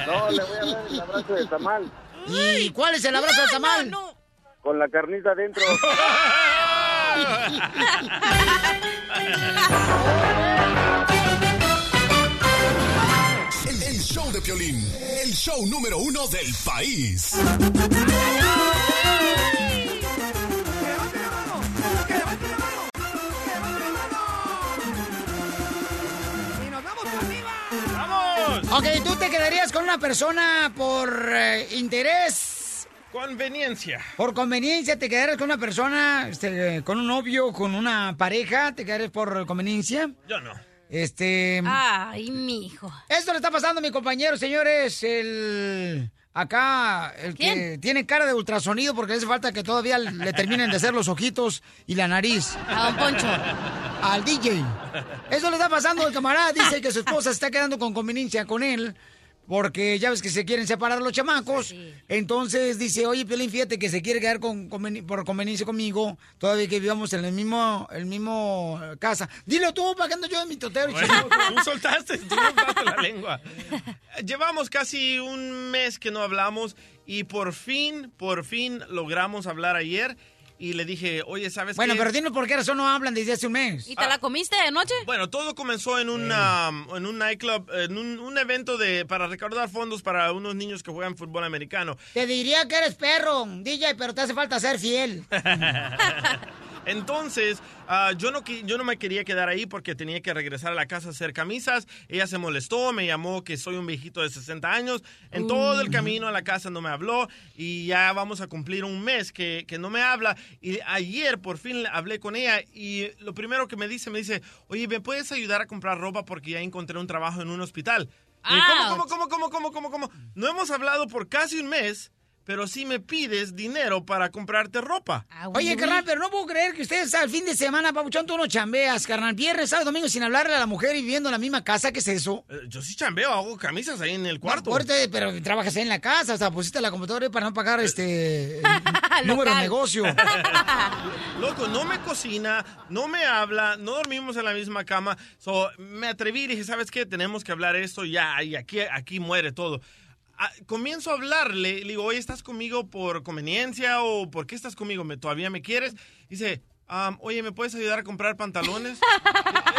No, le voy a dar el abrazo de tamal. ¿Y cuál es el abrazo del tamal? Con la carnita adentro. El, el show de Piolín, el show número uno del país. ¡Vamos! Ok, ¿tú te quedarías con una persona por eh, interés? Conveniencia. Por conveniencia, ¿te quedarías con una persona, este, con un novio, con una pareja? ¿Te quedarías por conveniencia? Yo no. Este. Ay, mi hijo. Esto le está pasando a mi compañero, señores. El. Acá, el que tiene cara de ultrasonido porque le hace falta que todavía le terminen de hacer los ojitos y la nariz. A don Poncho. Al DJ. Eso le está pasando al camarada. Dice que su esposa se está quedando con conveniencia con él. Porque ya ves que se quieren separar los chamacos. Entonces dice, oye, Piolín, fíjate que se quiere quedar con, conveni- por conveniencia conmigo. Todavía que vivamos en el mismo, el mismo eh, casa. Dilo tú, para que ando yo de mi totero. Bueno, tú soltaste, tú soltaste la lengua. Llevamos casi un mes que no hablamos y por fin, por fin logramos hablar ayer. Y le dije, oye, ¿sabes Bueno, qué? pero dinos por qué razón no hablan desde hace un mes. ¿Y te la comiste de noche? Bueno, todo comenzó en un, um, en un nightclub, en un, un evento de para recaudar fondos para unos niños que juegan fútbol americano. Te diría que eres perro, DJ, pero te hace falta ser fiel. Entonces, ah, yo, no, qui- yo no me quería quedar ahí porque tenía que regresar a la casa a hacer camisas. Ella se molestó, me llamó que soy un viejito de 60 años. En todo el camino a la casa no me habló y ya vamos a cumplir un mes que, que no me habla. Y ayer por fin hablé con ella y lo primero que me dice, me dice, oye, ¿me puedes ayudar a comprar ropa porque ya encontré un trabajo en un hospital? Y ¿Cómo, cómo, cómo, cómo, cómo, cómo, cómo? No hemos hablado por casi un mes, pero sí me pides dinero para comprarte ropa. Oye, carnal, pero no puedo creer que ustedes al fin de semana, papuchón, tú no chambeas, carnal. Viernes, sábado, domingo sin hablarle a la mujer y viviendo en la misma casa. ¿Qué es eso? Eh, Yo sí chambeo, hago camisas ahí en el cuarto. Ahorita, pero trabajas ahí en la casa, o sea, pusiste la computadora para no pagar este el número de negocio. Loco, no me cocina, no me habla, no dormimos en la misma cama. So, me atreví y dije, ¿sabes qué? Tenemos que hablar esto ya, y aquí, aquí muere todo. Comienzo a hablarle, le digo, oye, ¿estás conmigo por conveniencia o por qué estás conmigo? ¿Me, ¿Todavía me quieres? Dice, "Am, oye, ¿me puedes ayudar a comprar pantalones?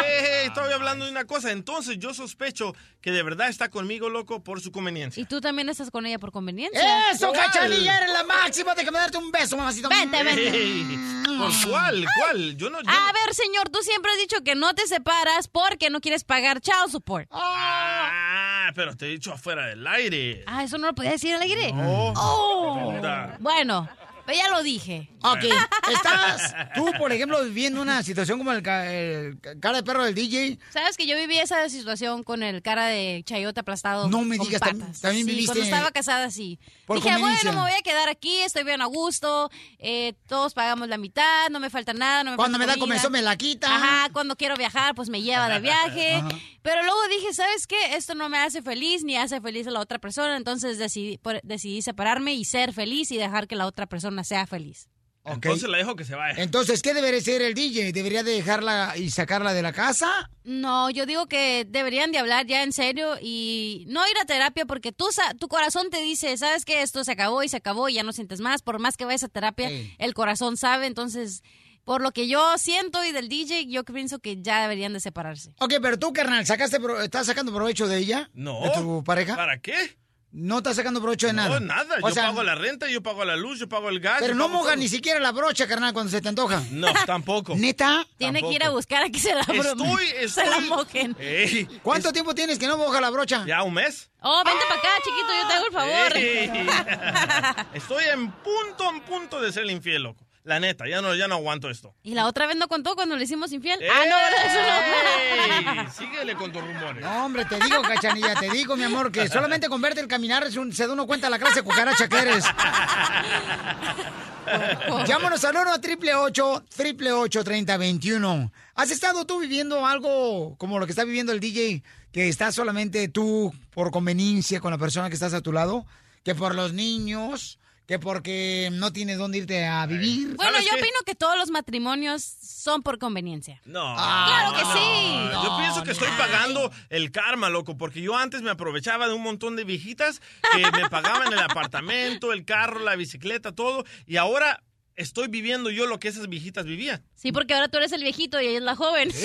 Eh, estoy hablando de una cosa. Entonces yo sospecho que de verdad está conmigo, loco, por su conveniencia. Y tú también estás con ella por conveniencia. ¡Eso, cachanilla! ¡Eres la máxima! Déjame darte un beso, mamacito. Vente, vente. Ey, ¿Por cuál? ¿Cuál? Yo no... yo A ver, señor, tú siempre has dicho que no te separas porque no quieres pagar child support. Ah, pero te he dicho afuera del aire. Ah, ¿eso no lo podías decir al aire? No. Oh. Bueno, pues ya lo dije. Ok, estás tú, por ejemplo, viviendo una situación como el, ca- el cara de perro del DJ. ¿Sabes que yo viví esa situación con el cara de chayote aplastado? No me con digas, patas? también Sí, viviste- Cuando estaba casada, sí. Dije, bueno, me voy a quedar aquí, estoy bien a gusto, eh, todos pagamos la mitad, no me falta nada, no me Cuando me da comezón me la quita. Ajá, cuando quiero viajar, pues me lleva de viaje. Ajá. Pero luego dije, ¿sabes qué? Esto no me hace feliz ni hace feliz a la otra persona, entonces decidí, por- decidí separarme y ser feliz y dejar que la otra persona sea feliz. Entonces la dejo que se vaya. Entonces, ¿qué debería ser el DJ? ¿Debería de dejarla y sacarla de la casa? No, yo digo que deberían de hablar ya en serio y no ir a terapia porque tú, sa- tu corazón te dice, sabes que esto se acabó y se acabó y ya no sientes más. Por más que vayas a terapia, el corazón sabe. Entonces, por lo que yo siento y del DJ, yo pienso que ya deberían de separarse. Ok, pero tú, carnal, ¿sacaste pro- ¿estás sacando provecho de ella? No. ¿De tu pareja? ¿Para qué? No estás sacando provecho de nada. No, nada. O yo sea, pago la renta, yo pago la luz, yo pago el gas. Pero no todo. ni siquiera la brocha, carnal, cuando se te antoja. No, tampoco. ¿Neta? Tiene que ir a buscar a que se la, Estoy, se la estoy- mojen. Ey, ¿Cuánto tiempo tienes que no moja la brocha? ¿Ya un mes? Oh, vente para acá, chiquito, yo te hago el favor. Estoy en punto, en punto de ser infiel, loco. La neta, ya no, ya no aguanto esto. Y la otra vez no contó cuando le hicimos infiel. Ah, no. Eso no. Ey, Síguele con tus rumores. No, hombre, te digo, cachanilla, te digo, mi amor, que solamente con verte el caminar es un- se da uno cuenta la clase de cucaracha que eres. Llámanos al 1 triple 8 triple 8 30 21. ¿Has estado tú viviendo algo como lo que está viviendo el DJ, que estás solamente tú por conveniencia con la persona que estás a tu lado? Que por los niños, que porque no tienes dónde irte a vivir. Bueno, yo opino que todos los matrimonios son por conveniencia. No. Claro que sí. no. Yo pienso que estoy pagando el karma, loco, porque yo antes me aprovechaba de un montón de viejitas que me pagaban el apartamento, el carro, la bicicleta, todo, y ahora estoy viviendo yo lo que esas viejitas vivían. Sí, porque ahora tú eres el viejito y ella es la joven.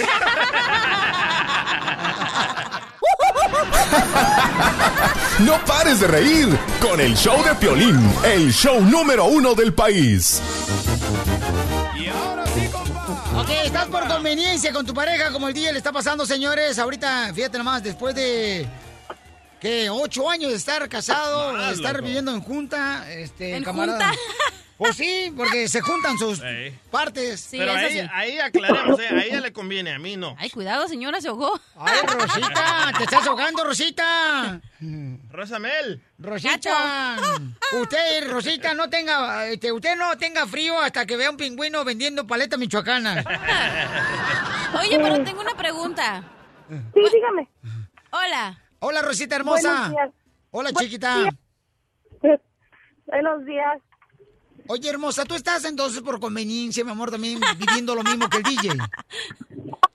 No pares de reír con el show de Piolín, el show número uno del país. Ok, estás por conveniencia con tu pareja, como el día le está pasando, señores. Ahorita, fíjate nomás, después de que ocho años de estar casado, de estar viviendo en junta, este, ¿En camarada. junta? Pues sí, porque se juntan sus partes. Sí, Pero ahí, sí. ahí aclaremos, ¿eh? a ella le conviene, a mí no. Ay, cuidado, señora, se ahogó. Ay, Rosita, te estás ahogando, Rosita. Rosamel. Rosita, usted, Rosita, no tenga, este, usted no tenga frío hasta que vea un pingüino vendiendo paleta michoacana. Oye, pero tengo una pregunta. Sí, dígame. Hola. Hola, Rosita hermosa. Buenos días. Hola, Buenos chiquita. días. Buenos días. Oye, hermosa, tú estás entonces por conveniencia, mi amor, también viviendo lo mismo que el DJ.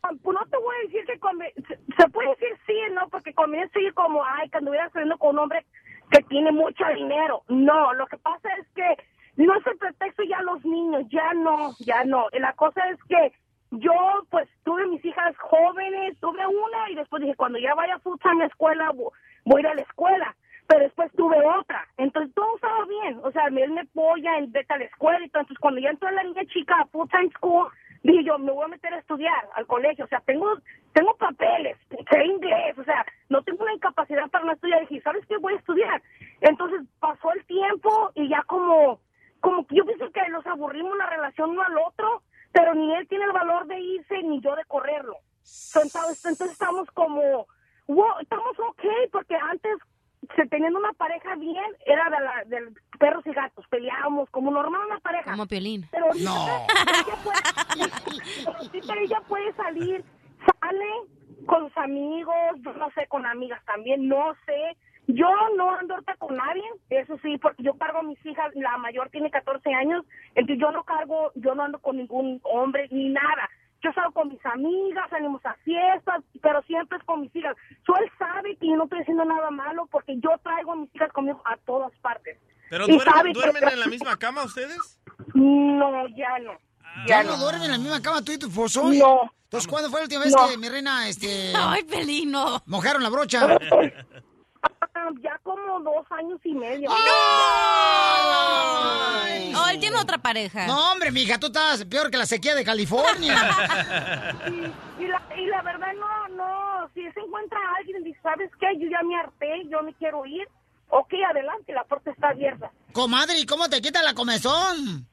Ah, Pues no te voy a decir que conve- se, puede decir sí, ¿no? Porque conviene seguir como, ay, que anduviera saliendo con un hombre que tiene mucho dinero. No, lo que pasa es que no es el pretexto ya los niños, ya no, ya no. Y La cosa es que yo, pues, tuve mis hijas jóvenes, tuve una y después dije, cuando ya vaya full time a la escuela, vo- voy a ir a la escuela. Pero después tuve otra. Entonces todo estaba bien. O sea, él me apoya, él vete a la escuela y. Entonces cuando ya entró la niña chica a full time school, dije yo, me voy a meter a estudiar al colegio. O sea, tengo tengo papeles, sé inglés, o sea, no tengo una incapacidad para no estudiar. Dije, ¿sabes qué? Voy a estudiar. Entonces pasó el tiempo y ya como, como yo pienso que nos aburrimos la relación uno al otro, pero ni él tiene el valor de irse ni yo de correrlo. Entonces, entonces estamos como, wow, estamos ok, porque antes se teniendo una pareja bien, era de, la, de perros y gatos, peleábamos como normal una pareja. Como Piolín. Pero ahorita ella puede, ahorita ella puede salir, sale con sus amigos, yo no sé, con amigas también, no sé. Yo no ando ahorita con nadie, eso sí, porque yo cargo a mis hijas, la mayor tiene 14 años, entonces yo no cargo, yo no ando con ningún hombre ni nada. Yo salgo con mis amigas, salimos a fiestas, pero siempre es con mis hijas. So, él sabe que yo no estoy haciendo nada malo porque yo traigo a mis hijas conmigo a todas partes. ¿Pero Y duermen, sabe que- duermen en la misma cama ustedes? No, ya no. ¿Ya no duermen en la misma cama tú y tu esposo? No. Entonces, ¿cuándo fue la última vez No. que mi reina, este... Ay, Pelino. Mojaron la brocha. Ya como dos años y medio. Oh, él tiene otra pareja. No, hombre, mija, tú estás peor que la sequía de California. Y la, y la verdad, no, no, si se encuentra alguien y dice, ¿sabes qué? Yo ya me harté, yo me quiero ir. Ok, adelante, la puerta está abierta. Comadre, ¿y cómo te quita la comezón?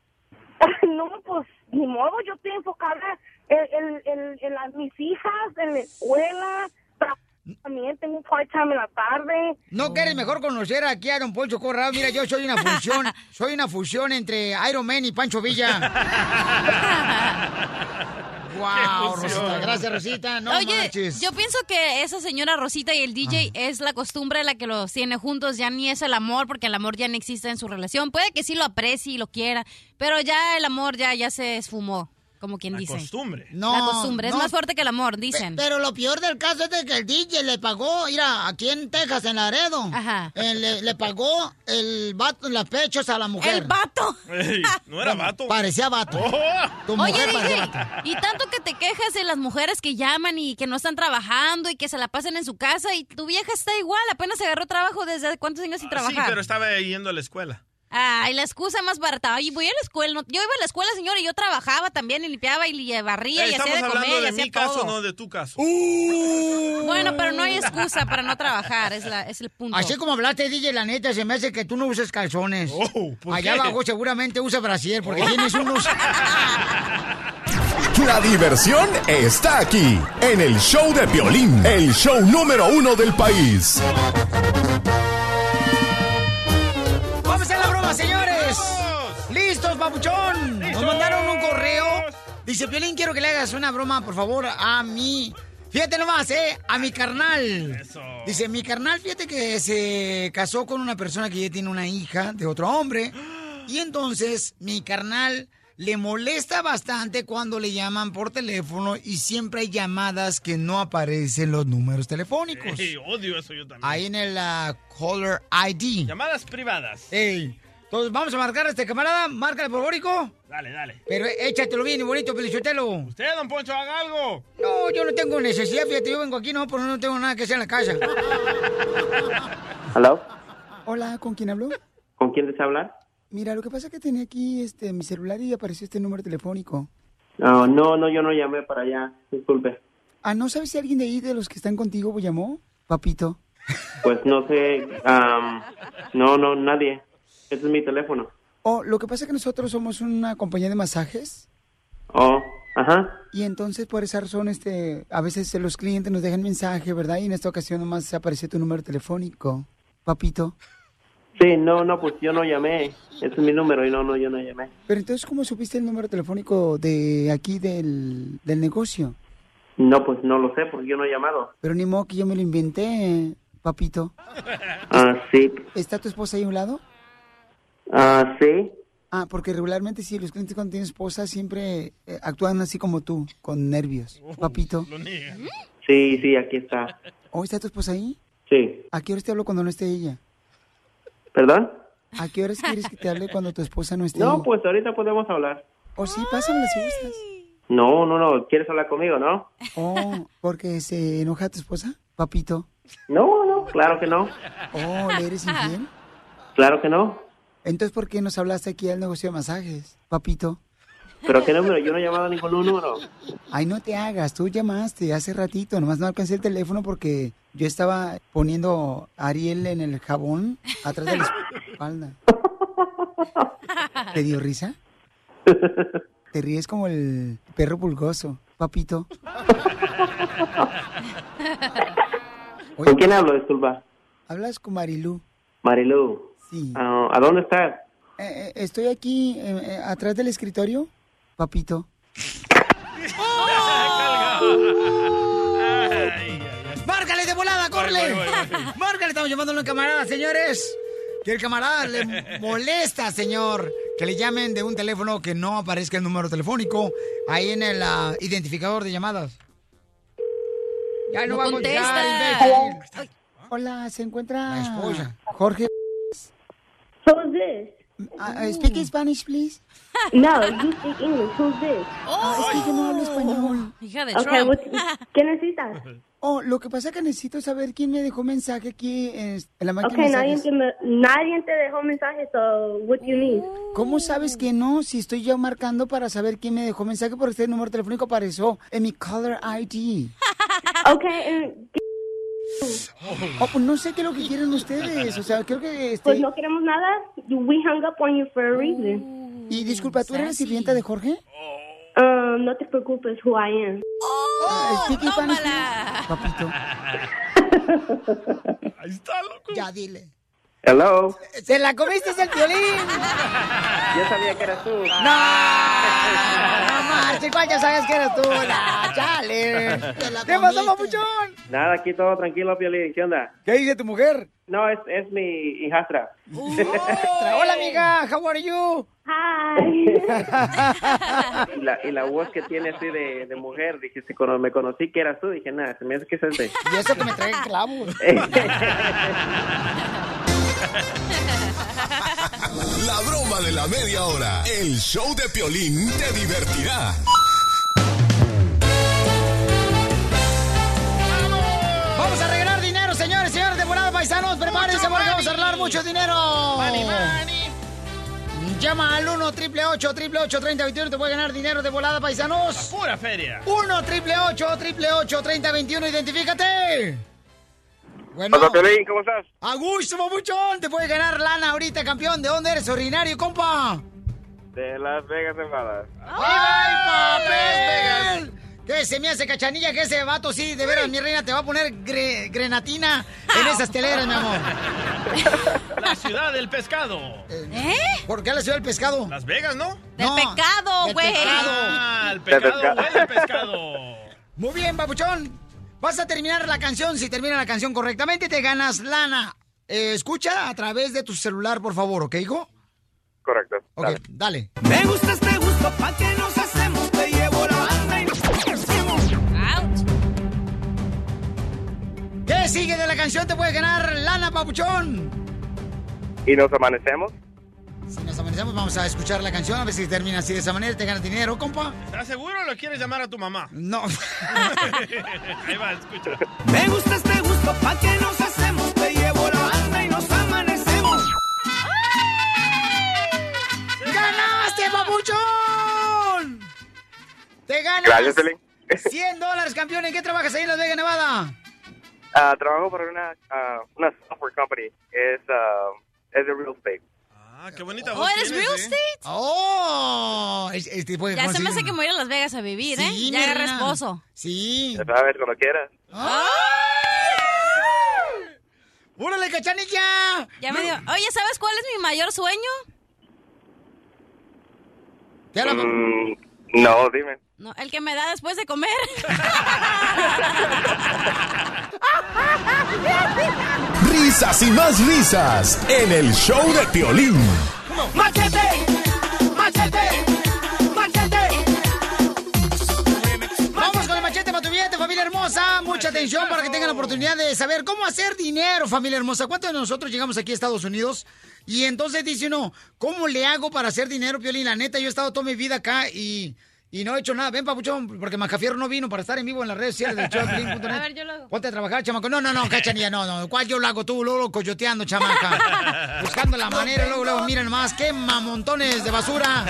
no, pues, ni modo, yo estoy enfocada en, en, en, en las, mis hijas, en la escuela, también tengo un part-time en la tarde. ¿No quieres mejor conocer aquí a Don Poncho Corrado? Mira, yo soy una fusión, soy una fusión entre Iron Man y Pancho Villa. wow, Rosita, gracias Rosita, no Oye, manches. yo pienso que esa señora Rosita y el DJ Ah. es la costumbre la que los tiene juntos, ya ni es el amor, porque el amor ya no existe en su relación. Puede que sí lo aprecie y lo quiera, pero ya el amor ya, ya se esfumó, como quien dice. costumbre. No, la costumbre, no. es más fuerte que el amor, dicen. Pero lo peor del caso es de que el DJ le pagó, mira, aquí en Texas, en Laredo, Ajá. eh, le, le pagó el vato en los pechos a la mujer. ¡El vato! Ey, no era vato. Parecía vato. Oh. Tu Oye, mujer parecía DJ, vato. y tanto que te quejas de las mujeres que llaman y que no están trabajando y que se la pasan en su casa y tu vieja está igual, apenas agarró trabajo desde cuántos años sin Ah, Sí, trabajar. pero estaba yendo a la escuela. Ay, la excusa más barata. Ay, voy a la escuela. Yo iba a la escuela, señor, y yo trabajaba también y limpiaba y barría Eh, y hacía de comer y de hacía mi caso, todo. no de tu caso. Uh. Bueno, pero no hay excusa para no trabajar, es, la, es el punto. Así como hablaste, DJ, la neta, se me hace que tú no uses calzones. ¿por Allá qué? abajo seguramente usa brasier, porque Oh. tienes unos... La diversión está aquí, en el show de Piolín, el show número uno del país. ¡Vamos a hacer la broma, señores! ¡Listos, papuchón! Nos mandaron un correo. Dice, Piolín, quiero que le hagas una broma, por favor, a mi... Fíjate nomás, ¿eh? A mi carnal. Dice, mi carnal, fíjate que se casó con una persona que ya tiene una hija de otro hombre. Y entonces, mi carnal le molesta bastante cuando le llaman por teléfono y siempre hay llamadas que no aparecen los números telefónicos. Ey, odio eso yo también. Ahí en el ah, caller ID. Llamadas privadas. Ey. Entonces, vamos a marcar a este camarada. Márcale por favorico. Dale, dale. Pero échatelo bien y bonito, Pelichotelo. Usted, don Poncho, haga algo. No, yo no tengo necesidad, fíjate, yo vengo aquí no, porque no tengo nada que hacer en la casa. ¿Aló? Hola, ¿con quién hablo? ¿Con quién desea hablar? Mira, lo que pasa es que tenía aquí este mi celular y apareció este número telefónico. No, no, no, yo no llamé para allá. Disculpe. Ah, ¿no sabes si alguien de ahí de los que están contigo llamó? Papito. Pues no sé. am, no, no, nadie. Este es mi teléfono. Oh, lo que pasa es que nosotros somos una compañía de masajes Oh, ajá. y entonces por esa razón este a veces los clientes nos dejan mensaje, ¿verdad? Y en esta ocasión nomás apareció tu número telefónico. Papito. Sí, no, no, pues yo no llamé. Ese es mi número y no, no, yo no llamé. Pero entonces, ¿cómo supiste el número telefónico de aquí del, del negocio? No, pues no lo sé porque yo no he llamado. Pero ni modo que yo me lo inventé, papito. Ah, sí. ¿Está tu esposa ahí a un lado? Ah, sí. Ah, porque regularmente sí, los clientes cuando tienen esposa siempre eh, actúan así como tú, con nervios. Papito. Sí, sí, aquí está. ¿Hoy está tu esposa ahí? Sí. ¿A qué horas te hablo cuando no esté ella? ¿Perdón? ¿A qué horas quieres que te hable cuando tu esposa no esté No, ahí? pues ahorita podemos hablar. Oh, sí, pásamela si gustas. No, no, no. ¿Quieres hablar conmigo, no? Oh, porque se enoja tu esposa, papito. No, no. no, claro que no, Oh, ¿le eres infiel? claro que no. Entonces, ¿por qué nos hablaste aquí al negocio de masajes, papito? ¿Pero qué número? Yo no he llamado a ningún número. Ay, no te hagas, tú llamaste hace ratito, nomás no alcancé el teléfono porque yo estaba poniendo a Ariel en el jabón atrás de la espalda. ¿Te dio risa? Te ríes como el perro pulgoso, papito. ¿Con quién hablo, disculpa? Hablas con Marilú. Marilu. Sí. Ah, ¿A dónde estás? Eh, eh, estoy aquí eh, eh, atrás del escritorio, papito. ¡Márcale de volada, córrele! ¡Márcale! Estamos llamándolo a un camarada, señores. Que el camarada le molesta, señor, que le llamen de un teléfono que no aparezca el número telefónico ahí en el ah, identificador de llamadas. Ya no, No va a contestar. Hola, ¿se encuentra La esposa. Jorge? Who's this? Uh, speak Spanish, please. No, you speak English. Who's this? Ah, es que yo no hablo español. Hija de Okay, Trump. what- ¿qué necesitas? Oh, lo que pasa es que necesito saber quién me dejó mensaje aquí en, la máquina de nadie mensajes. te, me- nadie te dejó mensaje, so what you need? ¿Cómo sabes que no? Si estoy yo marcando para saber quién me dejó mensaje porque este número telefónico apareció en mi caller ID. Okay, and- Oh, pues no sé qué es lo que quieren ustedes. O sea, creo que... Este... pues no queremos nada. We hung up on you for a reason. Y disculpa, ¿tú eres la sirvienta de Jorge? Um, no te preocupes, who I am. Ah, Spanish, please. Papito. Ahí está, loco. Ya, dile. Hello. ¡Se la comiste el violín! Yo sabía que eras tú. ¡No! ¡No marches! ¿Cuál ya sabes que eres tú? ¡No, chale! ¿Qué pasó, papuchón? Nada, aquí todo tranquilo, Piolín. ¿Qué onda? ¿Qué dice tu mujer? No, es, es mi hijastra. Hola, amiga. How are you? Hi. y, la, y la voz que tiene así de, de mujer, dije, si cono- me conocí que eras tú, dije, nada, se me hace que es este. Y eso que me trae clavos. La broma de la media hora. El show de Piolín te divertirá. Vamos a regalar dinero, señores, señores de volada, paisanos. Prepárense porque vamos a arreglar mucho dinero. Money, money. Llama al 1 triple 8 triple 8 30 21 te puede ganar dinero de volada, paisanos. Pura feria. 1 triple 8 triple 8 30 21 identifícate. Bueno. Hola, Piolín, ¿cómo estás? A gusto, mamuchón. Te puede ganar lana ahorita, campeón. ¿De dónde eres, originario, compa? De Las Vegas, Nevada. ¡Ay, papel! ¿Qué se me hace cachanilla que ese vato sí, de veras, mi reina, te va a poner gre- grenatina en esas teleras, mi amor? La ciudad del pescado. ¿Eh? ¿Por qué la ciudad del pescado? Las Vegas, ¿no? Del pecado, güey. pecado. Ah, el pecado huele a pescado. Muy bien, babuchón. Vas a terminar la canción. Si termina la canción correctamente, te ganas lana. Eh, escucha a través de tu celular, por favor, ¿ok, hijo? Correcto. Ok, dale. Me gusta este gusto, pa' que nos hacemos, te llevo la banda y. ¿Qué sigue de la canción? Te puedes ganar lana, papuchón. ¿Y nos amanecemos? Si nos amanecemos, vamos a escuchar la canción. A ver si termina así de esa manera. Te ganas dinero, compa. ¿Estás seguro o lo quieres llamar a tu mamá? No. Ahí va, escucha. Me gusta este gusto, pa' que nos hacemos, te llevo la banda y nos amanecemos. ¡Ganaste, papuchón! Te ganas Gracias, Piolín. 100 dólares, campeón. ¿En qué trabajas ahí en Las Vegas, Nevada? Ah, trabajo para una, ah, una software company. Es, ah, es de real estate. Ah, qué bonita ¿Oh, voz eres tienes, real ¿eh? estate? ¡Oh! Es- es tipo de Ya se me hace que me voy a a Las Vegas a vivir, ¿eh? Sí, ya mi agarré esposo. Sí. Ya sabes, cuando quieras. ¡Órale, cachanilla! Ya me dio. Oye, ¿sabes cuál es mi mayor sueño? ¿Te habla, papá? Mm, no, dime. No, el que me da después de comer. Risas y más risas en el show de Piolín. ¡Machete! ¡Machete! ¡Machete! Vamos con el machete para tu billete, familia hermosa. Mucha atención para que tengan la oportunidad de saber cómo hacer dinero, familia hermosa. ¿Cuántos de nosotros llegamos aquí a Estados Unidos? Y entonces dice uno, ¿cómo le hago para hacer dinero, Piolín? La neta, yo he estado toda mi vida acá y Y no he hecho nada. Ven, papuchón, porque Macafierro no vino para estar en vivo en las redes sociales del show. A ver, yo lo hago. Ponte a trabajar, chamaco. No, no, no, cachanilla, no, no. ¿Cuál yo lo hago tú, luego coyoteando, chamaca? Buscando la manera, luego, luego, miren más, qué mamontones de basura.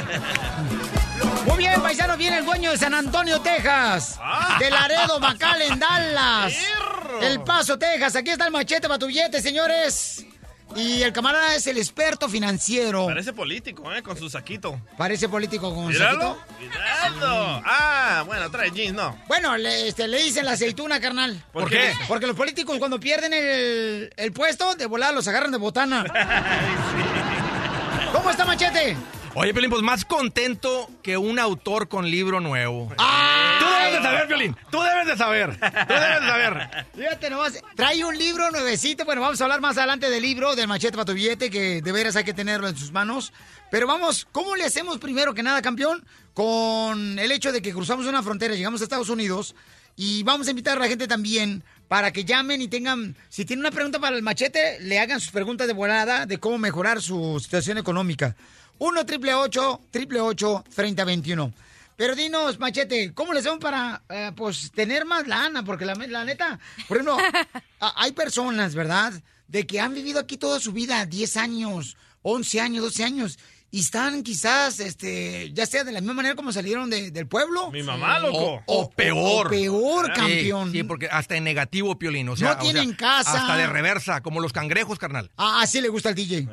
Muy bien, paisano, viene el dueño de San Antonio, Texas. De Laredo, McAllen, Dallas. El Paso, Texas. Aquí está el machete para tu billete, señores. Y el camarada es el experto financiero. Parece político, ¿eh? Con su saquito. Parece político con Míralo. saquito. Míralo. Ah, bueno, trae jeans, no. Bueno, le, este, le dicen la aceituna, carnal. ¿Por qué? Porque los políticos cuando pierden el, el puesto, de volada los agarran de botana. ¿Cómo está, Machete? Oye, Piolín, pues más contento que un autor con libro nuevo. ¡Ah! Debes de saber, Piolín. Tú debes de saber. Tú debes de saber. Fíjate nomás, trae un libro nuevecito. Bueno, vamos a hablar más adelante del libro, del machete para tu billete, que de veras hay que tenerlo en sus manos. Pero vamos, ¿cómo le hacemos primero que nada, campeón? Con el hecho de que cruzamos una frontera, llegamos a Estados Unidos y vamos a invitar a la gente también para que llamen y tengan, si tienen una pregunta para el machete, le hagan sus preguntas de volada de cómo mejorar su situación económica. 1 triple 888 3021 Pero dinos, Machete, ¿cómo le hacemos para, eh, pues, tener más lana? Porque la, la neta, por ejemplo, a- hay personas, ¿verdad? De que han vivido aquí toda su vida, 10 años, 11 años, 12 años, y están quizás, este, ya sea de la misma manera como salieron de- del pueblo. Mi mamá, loco. O, o peor. o peor, campeón. Sí, porque hasta en negativo, Piolín. O sea, No o sea, tienen casa. Hasta de reversa, como los cangrejos, carnal. Ah, así le gusta al DJ.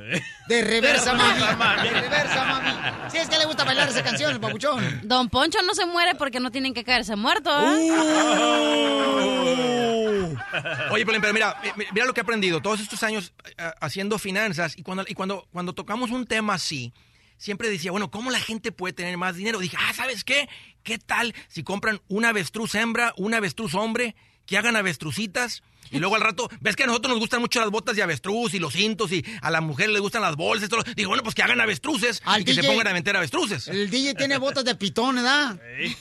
De reversa, De mami. De reversa, mami. Sí, es que le gusta bailar esa canción, el papuchón. Don Poncho no se muere porque no tienen que caerse muerto, ¿eh? Oye, Piolín, pero mira, mi- mira lo que he aprendido. Todos estos años eh, haciendo finanzas y cuando, y cuando, cuando tocamos un tema así, siempre decía, bueno, ¿cómo la gente puede tener más dinero? Dije, ah, ¿sabes qué? ¿Qué tal si compran una avestruz hembra, una avestruz hombre, que hagan avestrucitas? Y luego al rato, ves que a nosotros nos gustan mucho las botas de avestruz y los cintos y a la mujer le gustan las bolsas. y Todo. Digo, bueno, pues que hagan avestruces Al y que se DJ. pongan a vender avestruces. El DJ tiene botas de pitón, ¿verdad?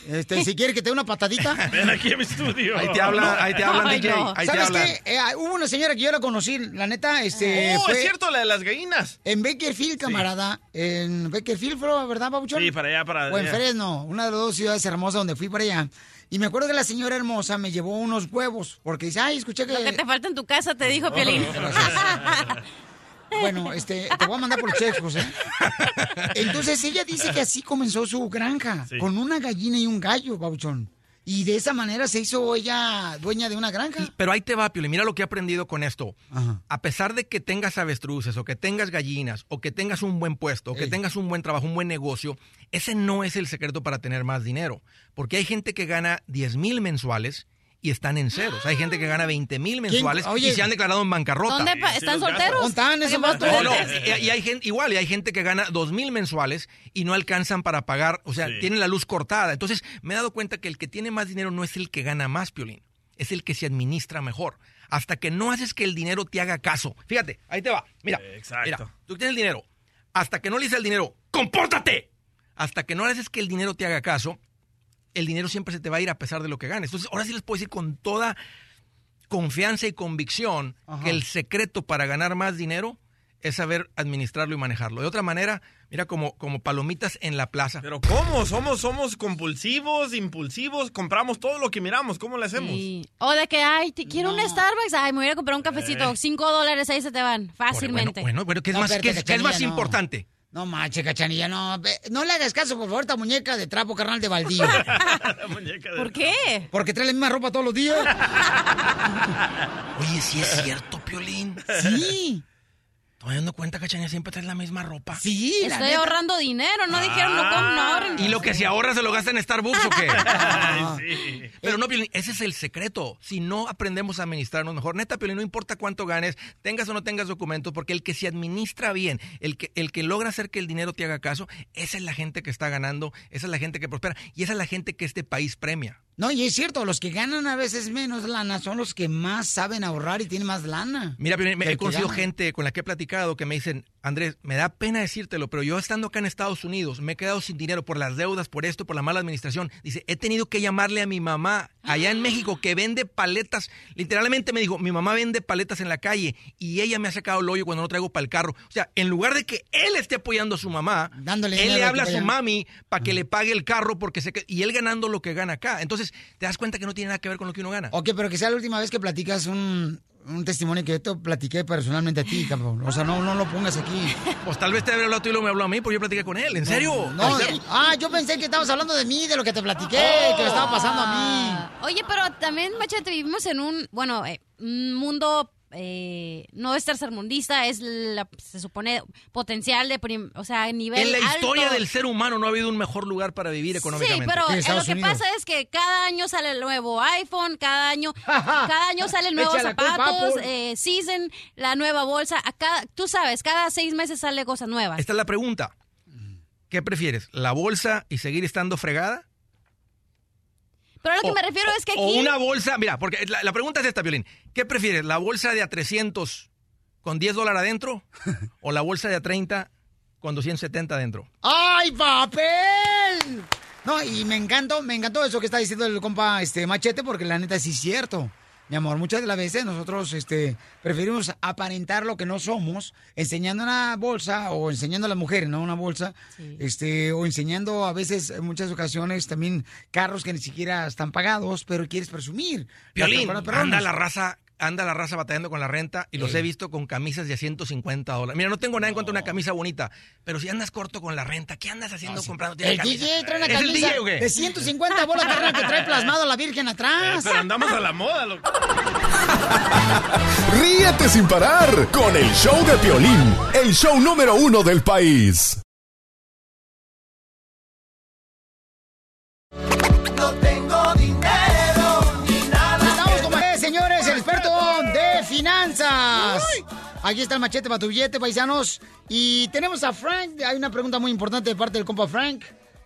Este, si quiere que te dé una patadita. Ven aquí a mi estudio. Ahí te hablan, ahí te hablan, Ay, DJ. no. Ahí te ¿Sabes hablan. qué? Eh, hubo una señora que yo la conocí, la neta, este. Oh, fue es cierto, la de las gallinas. En Bakerfield, camarada. En Bakerfield, ¿verdad, Pabuchón? Sí, para allá, para O en allá. Fresno, una de las dos ciudades hermosas donde fui para allá. Y me acuerdo que la señora hermosa me llevó unos huevos, porque dice, ay, escuché que... Lo que te falta en tu casa, te dijo Piolín. Bueno, este, te voy a mandar por chef, José. Entonces ella dice que así comenzó su granja, Sí. con una gallina y un gallo, Pabuchón. Y de esa manera se hizo ella dueña de una granja. Pero ahí te va, Pioli. Mira lo que he aprendido con esto. A pesar de que tengas avestruces o que tengas gallinas o que tengas un buen puesto o que Ey. tengas un buen trabajo, un buen negocio, ese no es el secreto para tener más dinero. Porque hay gente que gana 10 mil mensuales y están en ceros. Hay gente que gana 20 mil mensuales Oye. y se han declarado en bancarrota. ¿Dónde pa- están solteros? ¿Dónde están esos? No, no, y, y hay gente, igual, y hay gente que gana dos mil mensuales y no alcanzan para pagar, o sea, Sí. tienen la luz cortada. Entonces, me he dado cuenta que el que tiene más dinero no es el que gana más, Piolín, es el que se administra mejor. Hasta que no haces que el dinero te haga caso. Fíjate, ahí te va. Mira, Exacto. mira, tú tienes el dinero. Hasta que no le dices al dinero, ¡compórtate! Hasta que no haces que el dinero te haga caso, el dinero siempre se te va a ir a pesar de lo que ganes. Entonces, ahora sí les puedo decir con toda confianza y convicción Ajá. que el secreto para ganar más dinero es saber administrarlo y manejarlo. De otra manera, mira como, como palomitas en la plaza. Pero ¿cómo? Somos, somos compulsivos, impulsivos, compramos todo lo que miramos. ¿Cómo le hacemos? Sí. O de que, ay, te quiero un Starbucks. Ay, me voy a comprar un cafecito. Cinco dólares, ahí se te van. Fácilmente. Bueno, pero ¿qué es No, más, qué es- qué es más no. importante? No manche, cachanilla, no. No le hagas caso, por favor, esta muñeca de trapo carnal de baldío. La muñeca de- ¿Por qué? Porque trae la misma ropa todos los días. Oye, sí es cierto, Piolín. Sí. Estoy dando cuenta, Cachanilla, siempre traes la misma ropa. Sí, la Estoy neta. ahorrando dinero. No dijeron, no, com- no ahorren. ¿Y lo que se ahorra se lo gasta en Starbucks o qué? Ay, sí. Pero no, Piolín, ese es el secreto. Si no aprendemos a administrarnos mejor, neta, Piolín, no importa cuánto ganes, tengas o no tengas documentos, porque el que se administra bien, el que, el que logra hacer que el dinero te haga caso, esa es la gente que está ganando, esa es la gente que prospera y esa es la gente que este país premia. No, y es cierto, los que ganan a veces menos lana son los que más saben ahorrar y tienen más lana. Mira, me- he conocido gente con la que he platicado que me dicen, Andrés, me da pena decírtelo, pero yo estando acá en Estados Unidos me he quedado sin dinero por las deudas, por esto, por la mala administración. Dice, he tenido que llamarle a mi mamá allá en México que vende paletas. Literalmente me dijo, mi mamá vende paletas en la calle y ella me ha sacado el hoyo cuando no traigo para el carro. O sea, en lugar de que él esté apoyando a su mamá, Dándole él le habla a su mami para que le pague el carro porque se y él ganando lo que gana acá. Entonces, te das cuenta que no tiene nada que ver con lo que uno gana. Ok, pero que sea la última vez que platicas un, un testimonio que yo te platiqué personalmente a ti, cabrón. O sea, no, no lo pongas aquí. Pues tal vez te habría hablado tú y luego me habló a mí, porque yo platiqué con él. ¿En serio? No, ah, yo pensé que estabas hablando de mí, de lo que te platiqué, que me estaba pasando a mí. Oye, pero también, Machete, vivimos en un, bueno, eh, un mundo eh, no es tercermundista, es, la, se supone, potencial de, prim- o sea, nivel En la historia alto. del ser humano no ha habido un mejor lugar para vivir Sí, económicamente. pero eh, lo que pasa es que cada año sale el nuevo iPhone, cada año, cada año salen nuevos culpa, zapatos, eh, season, la nueva bolsa. A cada- tú sabes, cada seis meses sale cosas nuevas. Esta es la pregunta. ¿Qué prefieres? ¿La bolsa y seguir estando fregada? Pero lo que O- me refiero es que O aquí... una bolsa, mira, porque la, la pregunta es esta, Violín. ¿Qué prefieres? ¿La bolsa de a 300 con 10 dólares adentro o la bolsa de a 30 con 270 adentro? ¡Ay, papel! No, y me encantó, me encantó eso que está diciendo el compa este Machete, porque la neta sí es cierto. Mi amor, muchas de las veces nosotros este, preferimos aparentar lo que no somos, enseñando una bolsa o enseñando a las mujeres, ¿no? Una bolsa, este, o enseñando a veces, en muchas ocasiones, también carros que ni siquiera están pagados, pero quieres presumir. Violín, anda la raza, anda la raza batallando con la renta y los he visto con camisas de a 150 dólares. Mira, no tengo nada en contra de una camisa bonita, pero si andas corto con la renta, ¿qué andas haciendo comprando? El DJ trae una ¿Es el camisa DJ de 150 bolas carnal, que trae plasmado a la Virgen atrás. Pero andamos a la moda, loco. Ríete sin parar con el show de Piolín, el show número uno del país. No tengo finanzas. Aquí está el machete para tu billete, paisanos. Y tenemos a Frank. Hay una pregunta muy importante de parte del compa Frank.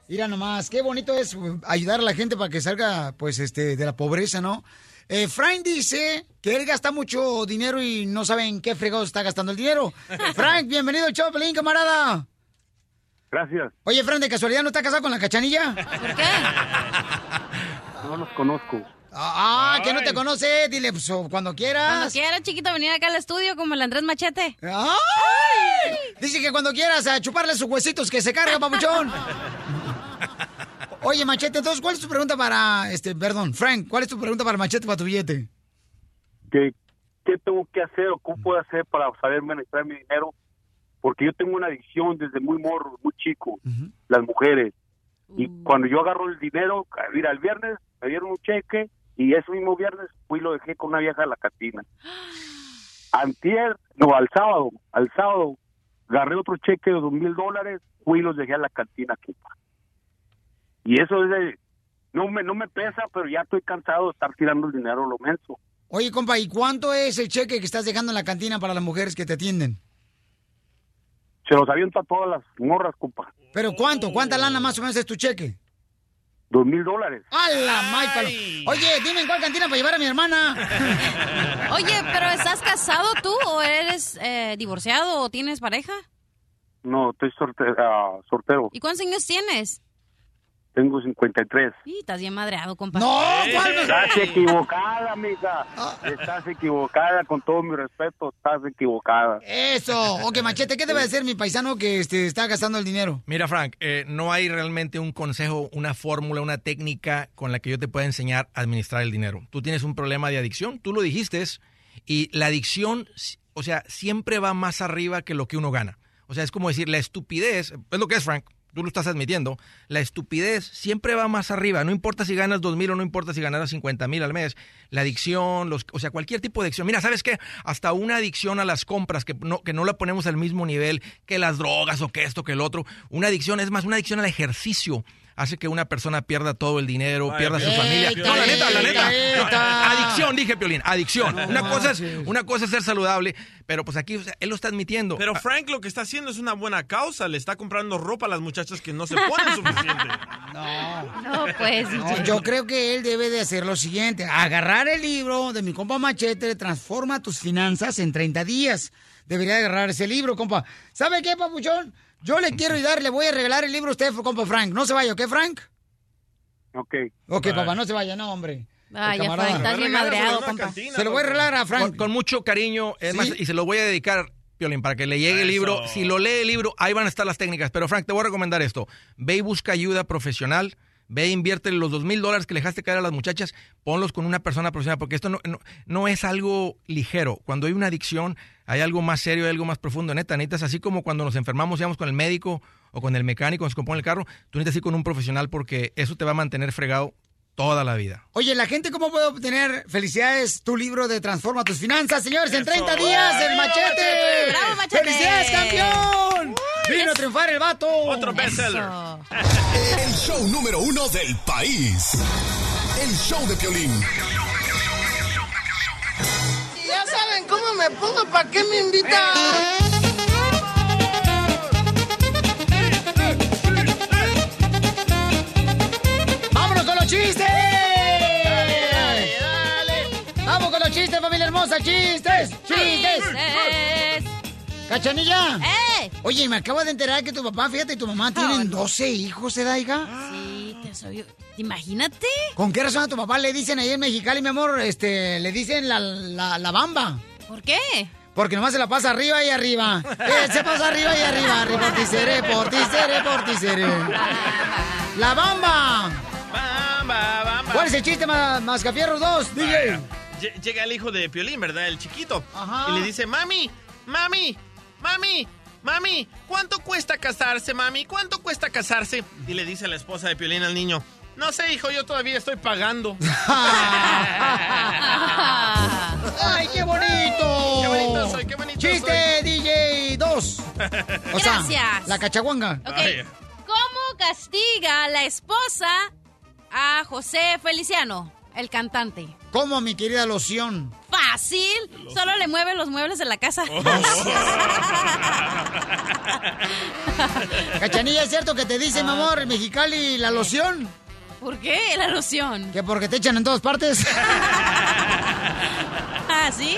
Mira nomás, qué bonito es uh, ayudar a la gente para que salga, pues, este, de la pobreza, ¿no? Eh, Frank dice que él gasta mucho dinero y no sabe en qué fregados está gastando el dinero. Frank, bienvenido al show, Pelín, camarada. Gracias. Oye, Frank, ¿de casualidad no está casado con la cachanilla? No los conozco. Ah, que no te conoce, dile pues, cuando quieras. Cuando quiera, chiquito, venir acá al estudio como el Andrés Machete. ¡Ay! Dice que cuando quieras a chuparle sus huesitos que se carga, papuchón. Oye, Machete, entonces, ¿cuál es tu pregunta para, este, perdón, Frank, ¿cuál es tu pregunta para Machete para tu billete? ¿Qué, ¿Qué tengo que hacer o cómo puedo hacer para saber administrar mi dinero? Porque yo tengo una adicción desde muy morro, muy chico, las mujeres. Y cuando yo agarro el dinero, mira, el viernes me dieron un cheque y ese mismo viernes fui y lo dejé con una vieja de la cantina. Antier, no, al sábado, al sábado, agarré otro cheque de dos mil dólares, fui y los dejé a la cantina, compa. Y eso es de, no me, no me pesa, pero ya estoy cansado de estar tirando el dinero a lo menso. Oye, compa, ¿y cuánto es el cheque que estás dejando en la cantina para las mujeres que te atienden? Se los aviento a todas las morras, compa. ¿Pero cuánto? ¿Cuánta lana más o menos es tu cheque? Dos mil dólares. ¡A la may, palo! Oye, dime en cuál cantina para llevar a mi hermana. Oye, pero ¿estás casado tú o eres eh, divorciado o tienes pareja? No, estoy sorte- ah, sortero. ¿Y cuántos años tienes? Tengo 53. Y estás bien madreado, compa. No, Estás equivocada, amiga. Estás equivocada, con todo mi respeto, estás equivocada. Eso. Ok, Machete, ¿qué debe hacer mi paisano que este, está gastando el dinero? Mira, Frank, eh, no hay realmente un consejo, una fórmula, una técnica con la que yo te pueda enseñar a administrar el dinero. Tú tienes un problema de adicción, tú lo dijiste, y la adicción, o sea, siempre va más arriba que lo que uno gana. O sea, es como decir, la estupidez, es lo que es, Frank, tú lo estás admitiendo, la estupidez siempre va más arriba, no importa si ganas dos mil o no importa si ganas 50 mil al mes, la adicción, los, o sea, cualquier tipo de adicción. Mira, ¿sabes qué? Hasta una adicción a las compras, que no, que no la ponemos al mismo nivel que las drogas o que esto, que el otro, una adicción, es más, una adicción al ejercicio hace que una persona pierda todo el dinero, Ay, pierda su familia. No, la neta, la neta. adicción dije Piolín, adicción. No Una cosa, es, una cosa es ser saludable, pero pues aquí o sea, él lo está admitiendo. Pero Frank lo que está haciendo es una buena causa. Le está comprando ropa a las muchachas que no se ponen suficiente. No. No, pues. No, yo creo que él debe de hacer lo siguiente, agarrar el libro de mi compa Machete, Transforma tus finanzas en 30 días. Debería de agarrar ese libro, compa. ¿Sabe qué, papuchón? Yo le quiero ayudar, le voy a regalar el libro a usted, compa Frank. No se vaya, ¿ok, Frank? Ok. Ok, papá, no se vaya, no, hombre. Ay, ya. Frank, estás bien madreado, compa. Se lo voy a regalar a Frank. Con, con mucho cariño, es ¿Sí? más, y se lo voy a dedicar, Piolín, para que le llegue el libro. Si lo lee el libro, ahí van a estar las técnicas. Pero Frank, te voy a recomendar esto. Ve y busca ayuda profesional. Ve e invierte los dos mil dólares que le dejaste caer a las muchachas, ponlos con una persona profesional, porque esto no, no, es algo ligero. Cuando hay una adicción, hay algo más serio, hay algo más profundo. Neta, necesitas así como cuando nos enfermamos, íbamos con el médico o con el mecánico, nos compone el carro, tú necesitas ir con un profesional porque eso te va a mantener fregado toda la vida. Oye, la gente, ¿cómo puede obtener felicidades tu libro de Transforma tus finanzas, señores? En 30 días, el ¡Viva machete. Machete! ¡Bravo, Machete! ¡Felicidades, campeón! Vino a triunfar el vato. Otro bestseller. El show número uno del país. El show de Piolín. Ya saben cómo me pongo, ¿para qué me invitan? Chistes, familia hermosa! ¡Chistes! ¡Chistes! ¡Cachanilla! ¡Eh! Oye, me acabo de enterar que tu papá, fíjate, y tu mamá tienen 12 hijos, ¿eh, Daiga? Sí, te soy... Imagínate. ¿Con qué razón a tu papá le dicen ahí en Mexicali, mi amor, este, le dicen la, la, la bamba? ¿Por qué? Porque nomás se la pasa arriba y arriba. Eh, se pasa arriba y arriba. Reporticere, porticere, porticere. ¡La bamba! Bamba, bamba. ¿Cuál es el chiste, ma- Mascafierros 2, DJ? Llega el hijo de Piolín, ¿verdad? El chiquito. Ajá. Y le dice, mami, mami, mami, mami, ¿cuánto cuesta casarse, mami? ¿Cuánto cuesta casarse? Y le dice la esposa de Piolín al niño, no sé, hijo, yo todavía estoy pagando. ¡Ay, qué bonito! Qué bonito soy, qué bonito ¡Chiste, DJ 2! O sea, Gracias. la cachaguanga. Ok. ¿Cómo castiga la esposa a José Feliciano, el cantante? ¿Cómo, mi querida loción? Fácil. Solo le mueve los muebles de la casa. Cachanilla, ¿es cierto que te dice, mi amor, en Mexicali la loción? ¿Por qué la loción? Que porque te echan en todas partes. ¿Ah, sí?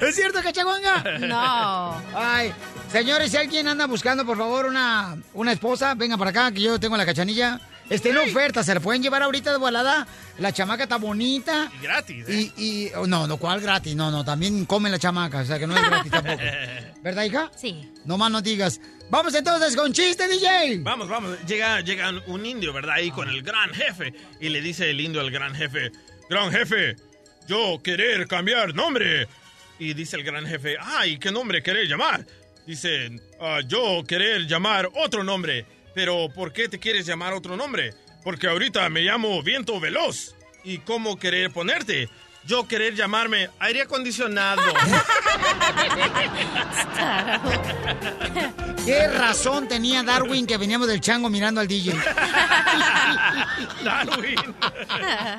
¿Es cierto, cachaguanga? No. Ay, señores, si alguien anda buscando, por favor, una, una esposa, venga para acá, que yo tengo la cachanilla. Está en oferta, se la pueden llevar ahorita de volada. La chamaca está bonita. Y gratis, ¿eh? Y, y oh, no, no, ¿cuál gratis? No, no, también come la chamaca, o sea que no es gratis tampoco. ¿Verdad, hija? Sí. No más no digas. Vamos entonces con chiste, DJ. Vamos, vamos. Llega, llega un indio, ¿verdad? Ahí con el gran jefe. Y le dice el indio al gran jefe, gran jefe, yo querer cambiar nombre. Y dice el gran jefe, ay, ¿qué nombre querer llamar? Dice, "Ah, yo querer llamar otro nombre. Pero ¿por qué te quieres llamar otro nombre? Porque ahorita me llamo Viento Veloz. ¿Y cómo querer ponerte? Yo querer llamarme aire acondicionado. ¿Qué razón tenía Darwin que veníamos del chango mirando al DJ? Darwin.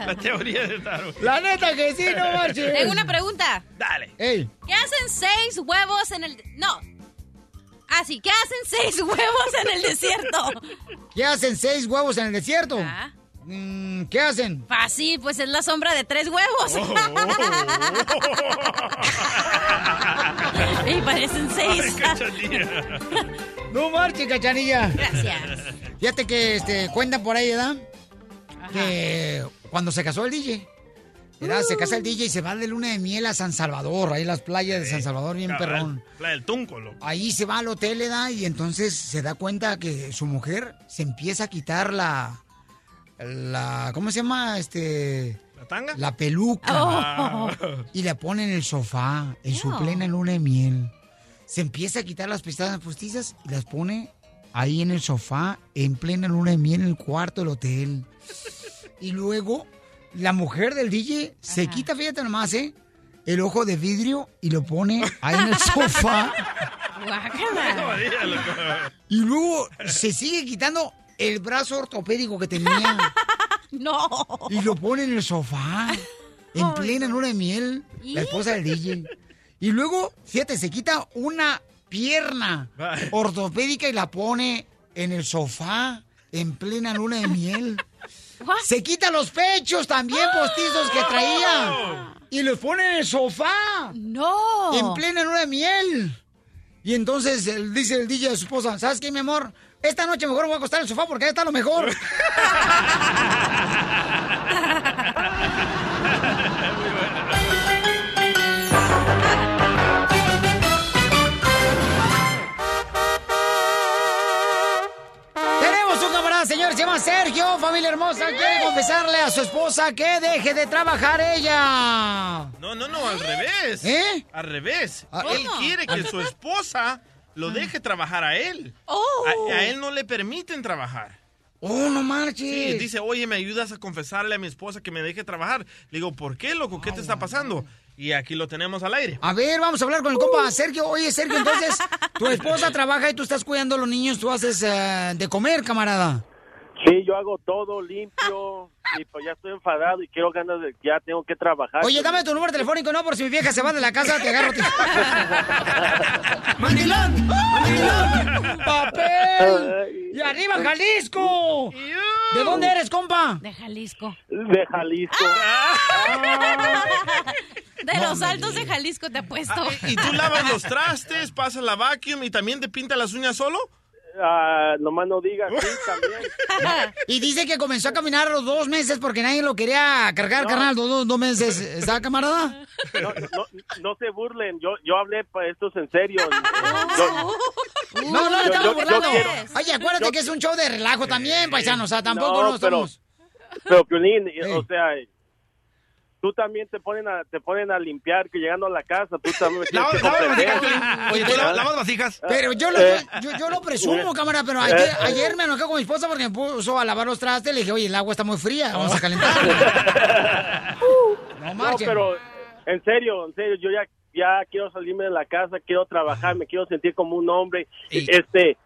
La teoría de Darwin. La neta que sí, no marches. Tengo una pregunta. Dale. Ey, ¿Qué hacen seis huevos en el... No. Ah, sí. ¿Qué hacen seis huevos en el desierto? ¿qué hacen seis huevos en el desierto? Ah. Mm, ¿Qué hacen? Fácil, pues es la sombra de tres huevos. y parecen seis. No marches, cachanilla. Gracias. Fíjate que este, cuentan por ahí, ¿verdad? Que cuando se casó el DJ, Se casa el DJ y se va de luna de miel a San Salvador, ahí las playas de San Salvador, bien perrón. La del Tunco, loco. Ahí se va al hotel, ¿verdad? Y entonces se da cuenta que su mujer se empieza a quitar la. la ¿Cómo se llama? Este. ¿La tanga? La peluca. Oh. Y la pone en el sofá, en su plena luna de miel. Se empieza a quitar las pestañas postizas y las pone ahí en el sofá, en plena luna de miel, en el cuarto del hotel. Y luego, la mujer del DJ se quita, fíjate nomás, ¿eh? El ojo de vidrio y lo pone ahí en el sofá. Y luego se sigue quitando el brazo ortopédico que tenía No. y lo pone en el sofá. en plena luna de miel, la esposa del DJ. Y luego, fíjate, se quita una pierna ortopédica y la pone en el sofá en plena luna de miel. Se quita los pechos también postizos que traía. Y los pone en el sofá. No. En plena luna de miel. Y entonces él dice el DJ a su esposa, ¿sabes qué, mi amor? Esta noche mejor me voy a acostar en el sofá porque ahí está lo mejor. Sergio, familia hermosa. Quiere confesarle a su esposa que deje de trabajar ella. No, no, no, al revés. ¿Eh? Al revés. Ah, Él quiere que su esposa lo deje trabajar a él. Oh. A, a él no le permiten trabajar. Oh, no marches. Sí, dice, oye, ¿me ayudas a confesarle a mi esposa que me deje trabajar? Le digo, ¿por qué, loco? ¿Qué te está pasando? Y aquí lo tenemos al aire. A ver, vamos a hablar con el compa Sergio. Oye, Sergio, entonces, tu esposa trabaja y tú estás cuidando a los niños, tú haces eh, de comer, camarada. Sí, yo hago todo limpio y pues ya estoy enfadado y quiero ganas de ya tengo que trabajar. Oye, dame tu número telefónico, no, por si mi vieja se va de la casa, te agarro. ¡Mandilón! ¡Mandilón! ¡Papel! ¡Y arriba, Jalisco! ¿De dónde eres, compa? De Jalisco. De Jalisco. De los altos de Jalisco te apuesto. ¿Y tú lavas los trastes, pasas la vacuum y también te pinta las uñas solo? Ah, nomás no digas, sí, también. Y dice que comenzó a caminar a los dos meses porque nadie lo quería cargar, No. carnal, dos, dos- dos meses. ¿Está, camarada? No, no, no se burlen, yo, yo hablé para esto es en serio. Yo- No, no, no yo- estamos burlando. quiero- Oye, acuérdate yo- que es un show de relajo también, paisano. O sea, tampoco No, no pero- estamos... Pero Piolín, o sea, tú también te ponen a te ponen a limpiar que llegando a la casa, tú también Lava-. Oye, ¿tú lavas- lavas vasijas? Pero yo lo, Eh. yo, yo lo presumo, Eh. cámara, pero Eh. ayer, ayer me enojé con mi esposa porque me puso a lavar los trastes. Le dije, oye, el agua está muy fría, vamos a calentar. no No, pero en serio, en serio, yo ya ya quiero salirme de la casa, quiero trabajar, me quiero sentir como un hombre. Este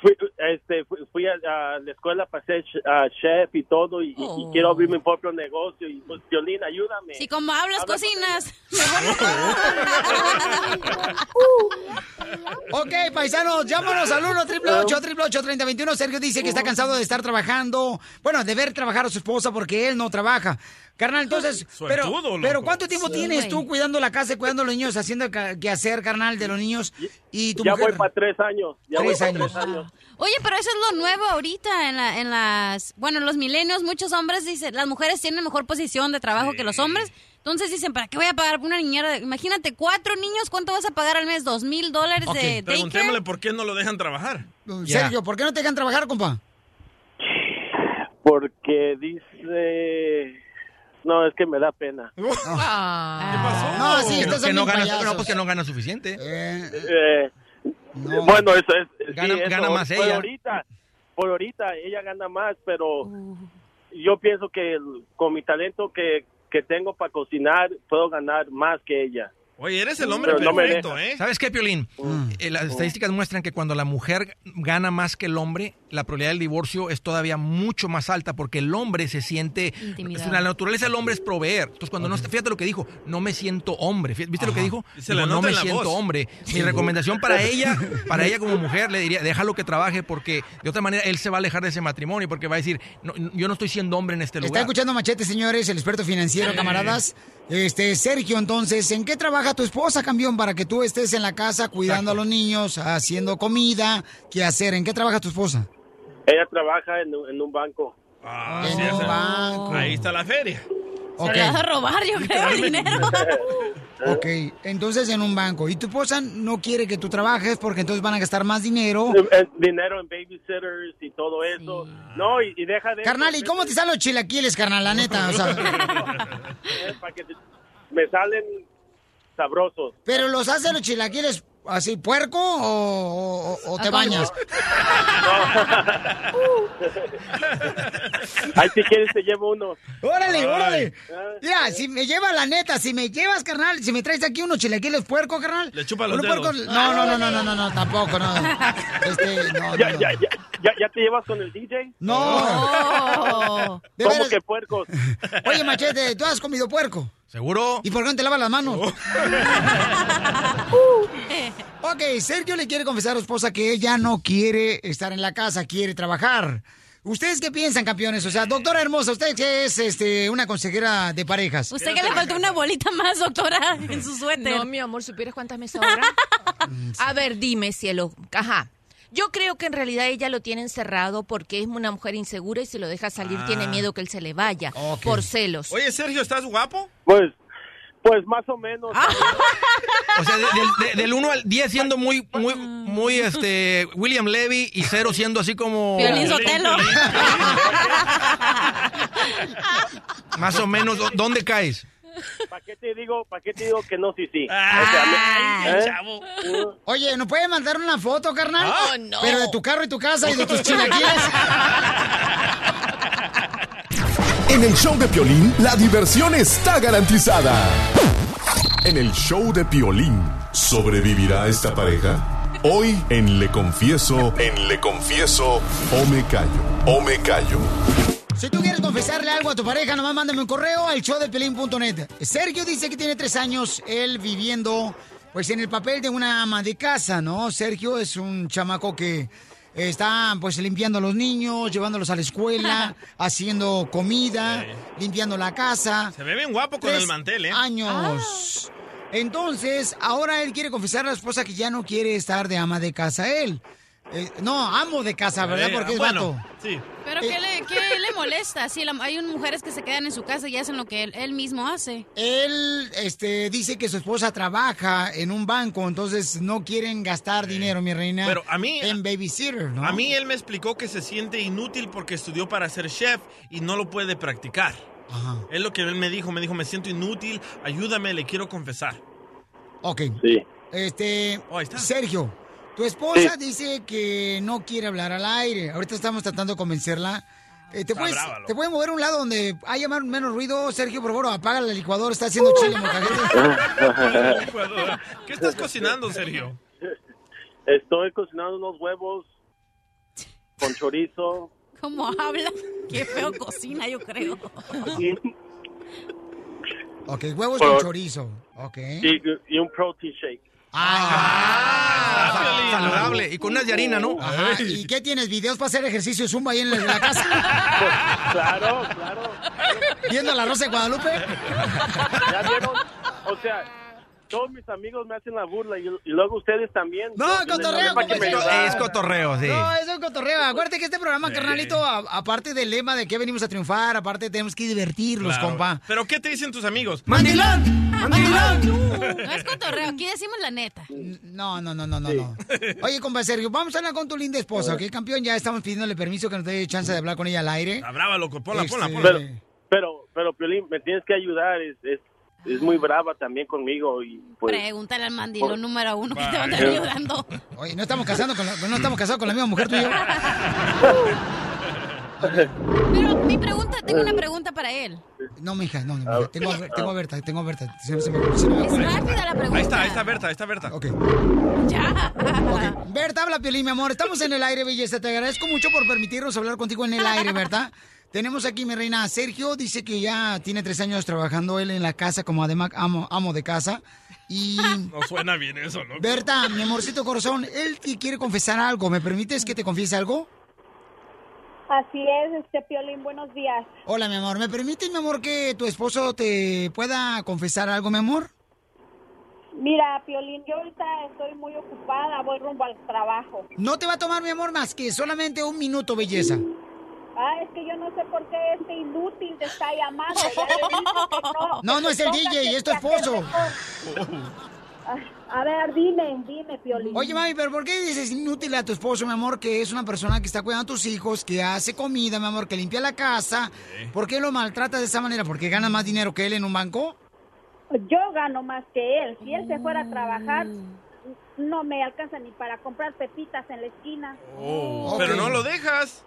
fui, este, fui, fui a, a la escuela ch- ah, chef y todo, y, y- y quiero abrir mi propio negocio. Y pues, Violín, ayúdame. Si como hablas, Habla cocinas. Ok, paisanos, llámanos al 1 888 3021 Sergio dice que está cansado de estar trabajando, bueno, de ver trabajar a su esposa porque él no trabaja. Carnal, entonces, pero, pero ¿cuánto tiempo Sí, tienes güey. tú cuidando la casa y cuidando a los niños, haciendo ca- que hacer, carnal, de los niños y tu Ya mujer? voy para tres años. Ya voy Tres pa' años. tres años. Oye, pero eso es lo nuevo ahorita en, la, en las... Bueno, los milenios, muchos hombres dicen, las mujeres tienen mejor posición de trabajo que los hombres. Entonces dicen, ¿para qué voy a pagar por una niñera? Imagínate, cuatro niños, ¿cuánto vas a pagar al mes? ¿Dos mil dólares de preguntémosle por qué no lo dejan trabajar. Sergio, ¿por qué no te dejan trabajar, compa? Porque dice... No, es que me da pena. ¿Qué pasó? No, sí, que, son que no gana, no, pues que no gana suficiente. Eh, Bueno, eso es. sí, Gana- eso, gana más por ella. ahorita, por ahorita ella gana más, pero yo pienso que el- con mi talento que, que tengo para cocinar puedo ganar más que ella. Oye, eres el hombre Pero no perfecto. ¿eh? ¿Sabes qué, Piolín? Eh, las estadísticas muestran que cuando la mujer gana más que el hombre, la probabilidad del divorcio es todavía mucho más alta porque el hombre se siente... Intimidado. La naturaleza del hombre es proveer. Entonces, cuando no está... Fíjate lo que dijo, no me siento hombre. ¿Viste lo que dijo? Le no me siento voz. hombre. Mi recomendación para ella, para ella como mujer, le diría, déjalo que trabaje porque de otra manera él se va a alejar de ese matrimonio porque va a decir, "No, yo no estoy siendo hombre en este Está lugar. escuchando Machete, señores, el experto financiero, camaradas. Este, Sergio, entonces, ¿en qué trabaja tu esposa, campeón, para que tú estés en la casa cuidando a los niños, haciendo comida? ¿Qué hacer? ¿En qué trabaja tu esposa? Ella trabaja en, un- en un banco. Ah, En sí, un banco. Ahí está la feria. Ok. Se lo vas a robar, yo creo, el dinero. Ok, entonces en un banco. ¿Y tu esposa no quiere que tú trabajes porque entonces van a gastar más dinero? Eh, Dinero en babysitters y todo eso. No, y, y deja de... Carnal, ¿y cómo te salen los chilaquiles, carnal? La neta, o sea. Eh, para que te- me salen sabrosos. Pero los hace los chilaquiles así, puerco o, o- o te bañas? Ahí si quieres te llevo uno. ¡Órale, Ay. órale! Ah. Mira, si me lleva la neta, si me llevas, carnal, si me traes aquí unos chilaquiles puerco, carnal. Le chupa los dedos. puercos- No, no, no, no, no, no, no, tampoco, no. Este, no, ya, no, no. ya, ya, ya, ¿Ya te llevas con el DJ? No. De ¿Cómo que puercos? Oye, Machete, ¿tú has comido puerco? ¿Seguro? ¿Y por qué no te lavas las manos? ok, Sergio le quiere confesar a su esposa que ella no quiere estar en la casa, quiere trabajar. ¿Ustedes qué piensan, campeones? O sea, doctora hermosa, usted que es este, una consejera de parejas. Usted que le faltó una bolita más, doctora, en su suéter. No, mi amor, ¿supieras cuántas me sobran? A ver, dime, cielo. Ajá. Yo creo que en realidad ella lo tiene encerrado porque es una mujer insegura y si lo deja salir Ah. tiene miedo que él se le vaya por celos. Oye, Sergio, ¿estás guapo? Pues, pues más o menos. O sea, de- de- de- del 1 al 10 siendo muy, muy, muy, este, William Levy y cero siendo así como... Piolín Sotelo. Más o menos, ¿dó- ¿dónde caes? ¿Para qué te digo, para qué te digo que no, sí, sí? O sea, me- ¿eh? Oye, ¿nos puedes mandar una foto, carnal? Oh, no. Pero de tu carro y tu casa y de tus chilaquiles. En el show de Piolín, la diversión está garantizada. En el show de Piolín, ¿sobrevivirá esta pareja? Hoy en Le Confieso, en Le Confieso, o me callo, o me callo. Si tú quieres confesarle algo a tu pareja, nomás mándame un correo al showdepelín.net. Sergio dice que tiene tres años él viviendo pues en el papel de una ama de casa, ¿no? Sergio es un chamaco que está pues limpiando a los niños, llevándolos a la escuela, haciendo comida, limpiando la casa. Se ve bien guapo con Tres el mantel, ¿eh? años. Entonces, ahora él quiere confesar a la esposa que ya no quiere estar de ama de casa él. Eh, no, amo de casa, ¿verdad? Eh, Porque es bueno, vato. Sí. Pero ¿qué le, qué le molesta? Sí, la- hay un- mujeres que se quedan en su casa y hacen lo que él, él mismo hace. Él este, dice que su esposa trabaja en un banco, entonces no quieren gastar dinero, mi reina, Pero a mí- en babysitter, ¿no? A mí él me explicó que se siente inútil porque estudió para ser chef y no lo puede practicar. Es lo que él me dijo, me dijo, me siento inútil, ayúdame, le quiero confesar. Ok. Sí. Este, Oh, ahí está. Sergio, tu esposa Sí. dice que no quiere hablar al aire. Ahorita estamos tratando de convencerla. Eh, ¿te, puedes. ¿Te puedes mover a un lado donde haya menos ruido? Sergio, por favor, apaga el licuador, está haciendo chile. ¿Qué estás cocinando, Sergio? Estoy cocinando unos huevos con chorizo. ¿Cómo habla? Qué feo cocina, yo creo. Ok, huevos Por- con chorizo. Ok. Y, y un protein shake. Ah, saludable. Y con unas de harina, ¿no? Ajá, ¿Y qué tienes? ¿Videos para hacer ejercicio zumba ahí en la, en la casa? Claro, claro. ¿Viendo la Rosa de Guadalupe? ¿Ya vieron? O sea, todos mis amigos me hacen la burla y, y luego ustedes también. No, les cotorreo, me compadre. ayudaran. Es cotorreo, sí. No, es un cotorreo. Acuérdate que este programa, carnalito, a- aparte del lema de que venimos a triunfar, aparte tenemos que divertirlos, Claro. compa. ¿Pero qué te dicen tus amigos? ¡Mandilón! ¡Mandilón! No es cotorreo, aquí decimos la neta. No, no, no, no, no, no. Oye, compa Sergio, vamos a hablar con tu linda esposa, ¿ok? Campeón, ya estamos pidiéndole permiso que nos dé chance de hablar con ella al aire. Está brava, loco, ponla, ponla, Este, ponla. Pero, pero, pero, Piolín, me tienes que ayudar. Es, es, es muy brava también conmigo y pues... Pregúntale al mandilón Por- número uno que te va a estar ayudando. Oye, no estamos casando con la, no estamos casados con la misma mujer tú y yo. Pero mi pregunta, tengo una pregunta para él. No, mija, no, no, mija. Tengo, a- tengo a Berta, tengo a Berta. Se- se me- se me- Es rápida la pregunta. Ahí está, ahí está Berta, ahí está Berta. Ok. Ya. Berta, habla Piolín, mi amor. Estamos en el aire, belleza. Te agradezco mucho por permitirnos hablar contigo en el aire, Berta. Tenemos aquí, mi reina, Sergio. Dice que ya tiene tres años trabajando él en la casa como además amo, amo de casa. Y No suena bien eso, loco. Berta, mi amorcito corazón, él te quiere confesar algo. ¿Me permites que te confiese algo? Así es, este Piolín, buenos días. Hola, mi amor. ¿Me permites, mi amor, que tu esposo te pueda confesar algo, mi amor? Mira, Piolín, yo ahorita estoy muy ocupada, voy rumbo al trabajo. No te va a tomar, mi amor, más que solamente un minuto, belleza. Ah, es que yo no sé por qué este inútil te está llamando. Ya le dije que no. No, no es el DJ, es tu esposo. A ver, dime, dime, Piolín. Oye, mami, pero ¿por qué dices inútil a tu esposo, mi amor, que es una persona que está cuidando a tus hijos, que hace comida, mi amor, que limpia la casa? ¿Por qué lo maltrata de esa manera? ¿Porque gana más dinero que él en un banco? Yo gano más que él. Si él se fuera a trabajar, no me alcanza ni para comprar pepitas en la esquina. Oh, Pero no lo dejas.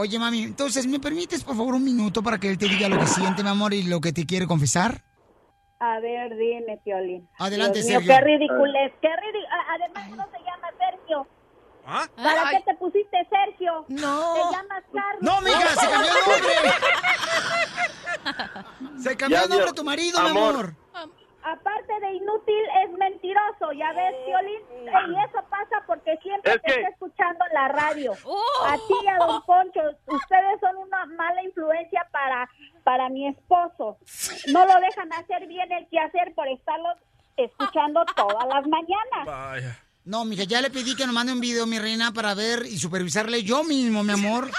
Oye, mami, entonces, ¿me permites, por favor, un minuto para que él te diga lo que siente, mi amor, y lo que te quiere confesar? A ver, dime, Piolín. Adelante, Dios mío, Sergio. Qué ridiculez, qué ridículo. Además, no se llama Sergio. ¿Ah? ¿Para Ay. qué te pusiste Sergio? No. Te llamas Carlos. ¡No, mija, se cambió el nombre! Se cambió Ya el nombre a tu marido, mi Amor. Aparte de inútil, es mentiroso, ya ves, Piolín. Y eso pasa porque siempre Es te que- está escuchando en la radio. Oh. A ti y a Don Poncho, ustedes son una mala influencia para, para mi esposo. No lo dejan hacer bien el quehacer por estarlos escuchando todas las mañanas. Vaya. No, mija, ya le pedí que nos mande un video, mi reina, para ver y supervisarle yo mismo, mi amor.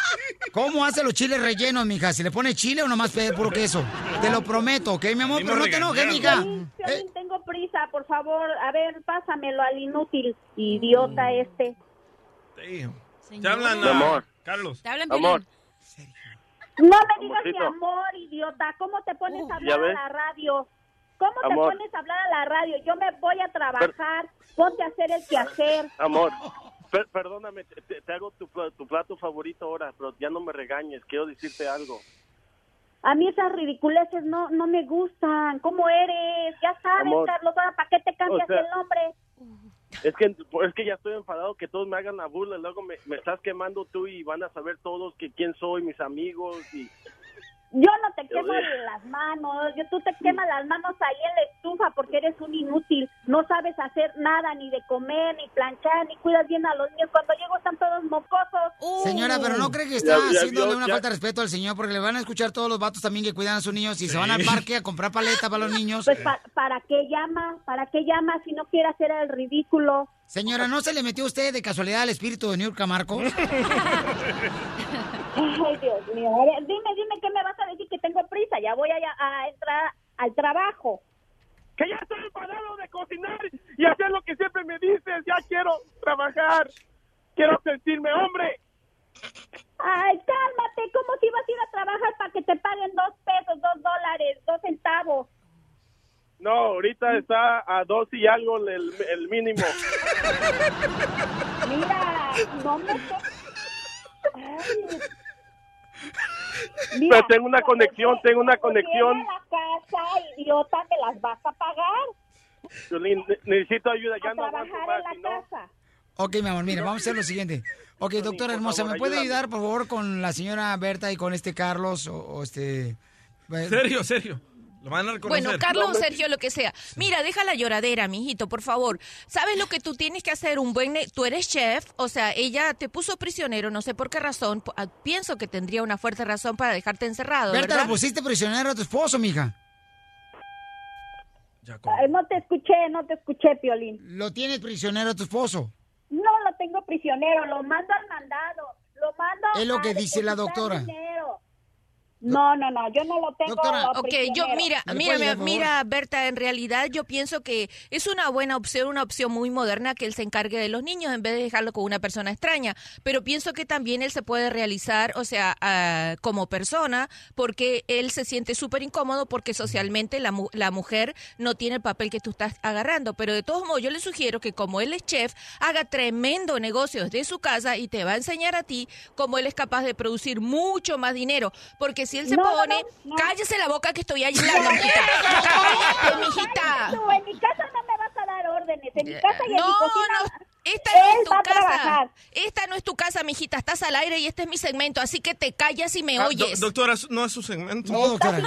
¿Cómo hace los chiles rellenos, mija? ¿Si le pone chile o nomás pe- puro queso? Te lo prometo, ¿ok, mi amor? Pero no te enojes, mija. Tengo prisa, por favor. A ver, pásamelo al inútil idiota este. Damn. Te hablan, Mi ah, amor. Carlos. Te hablan, Amor. No me digas mi amor, idiota. ¿Cómo te pones a Uh, ¿Ya hablar a ves? la radio? ¿Cómo te pones a hablar a la radio? Yo me voy a trabajar. Ponte a hacer el quehacer. Amor, per- perdóname, te, hago tu, pla- tu plato favorito ahora, pero ya no me regañes, quiero decirte algo. A mí esas ridiculeces no no me gustan. ¿Cómo eres? Ya sabes, Amor. Carlos. ahora, ¿Para qué te cambias O sea- el nombre? Es que, es que ya estoy enfadado que todos me hagan la burla, luego me, me estás quemando tú y van a saber todos que quién soy, mis amigos y... Yo no te quemo las manos, yo, tú te quemas las manos ahí en la estufa porque eres un inútil, no sabes hacer nada, ni de comer, ni planchar, ni cuidas bien a los niños, cuando llego están todos mocosos. Señora, pero no cree que está Ya- ya haciéndole una ya- falta de respeto al señor porque le van a escuchar todos los vatos también que cuidan a sus niños y se van al parque a comprar paleta para los niños. Pues pa- ¿para qué llama? ¿Para qué llama si no quiere hacer el ridículo? Señora, ¿no se le metió usted de casualidad al espíritu de New Marcos? Ay, Dios mío. Dime, dime qué me vas a decir que tengo prisa, ya voy a, a entrar al trabajo. Que ya estoy enfadado de cocinar y hacer lo que siempre me dices, ya quiero trabajar, quiero sentirme hombre. Ay, cálmate, ¿cómo si vas a ir a trabajar para que te paguen dos pesos, dos dólares, dos centavos? No, ahorita está a dos y algo el, el mínimo. Mira, no me... Pero tengo una conexión, tengo una conexión. a la casa, idiota, me las vas a pagar. Necesito ayuda, ya a no trabajar más, en la casa. Ok, mi amor, mira, vamos a hacer lo siguiente. Ok, doctora hermosa, favor, ¿me puede ayúdame. ayudar, por favor, con la señora Berta y con este Carlos o, o este... Serio, serio. Lo van a reconocer. Bueno, Carlos o Sergio, lo que sea. Mira, deja la lloradera, mijito, por favor. ¿Sabes lo que tú tienes que hacer? Un buen... Tú eres chef, o sea, ella te puso prisionero, no sé por qué razón. Ah, Pienso que tendría una fuerte razón para dejarte encerrado, Berta, ¿verdad? lo pusiste prisionero a tu esposo, mija. Ay, no te escuché, no te escuché, Piolín. Lo tienes prisionero a tu esposo. No lo tengo prisionero, lo mando al mandado, lo mando Es lo a que dice la doctora. dinero. No, no, no, yo no lo tengo Ok, yo, mira, mira, mira, mira, Berta, en realidad yo pienso que es una buena opción, una opción muy moderna que él se encargue de los niños en vez de dejarlo con una persona extraña. Pero pienso que también él se puede realizar, o sea, ah, como persona, porque él se siente súper incómodo porque socialmente la, mu- la mujer no tiene el papel que tú estás agarrando. Pero de todos modos, yo le sugiero que como él es chef, haga tremendo negocio desde su casa y te va a enseñar a ti cómo él es capaz de producir mucho más dinero. Porque si él se No, pone, no, no. cállese la boca que estoy hablando, mijita. Cállate, mijita. Tú, en mi casa no me vas a dar órdenes, en mi casa y en No, mi cocina. no, esta no él es tu casa. Esta no es tu casa, mijita. Estás al aire y este es mi segmento, así que te callas y me Ah, do- oyes. doctora, no es su segmento. No, doctora.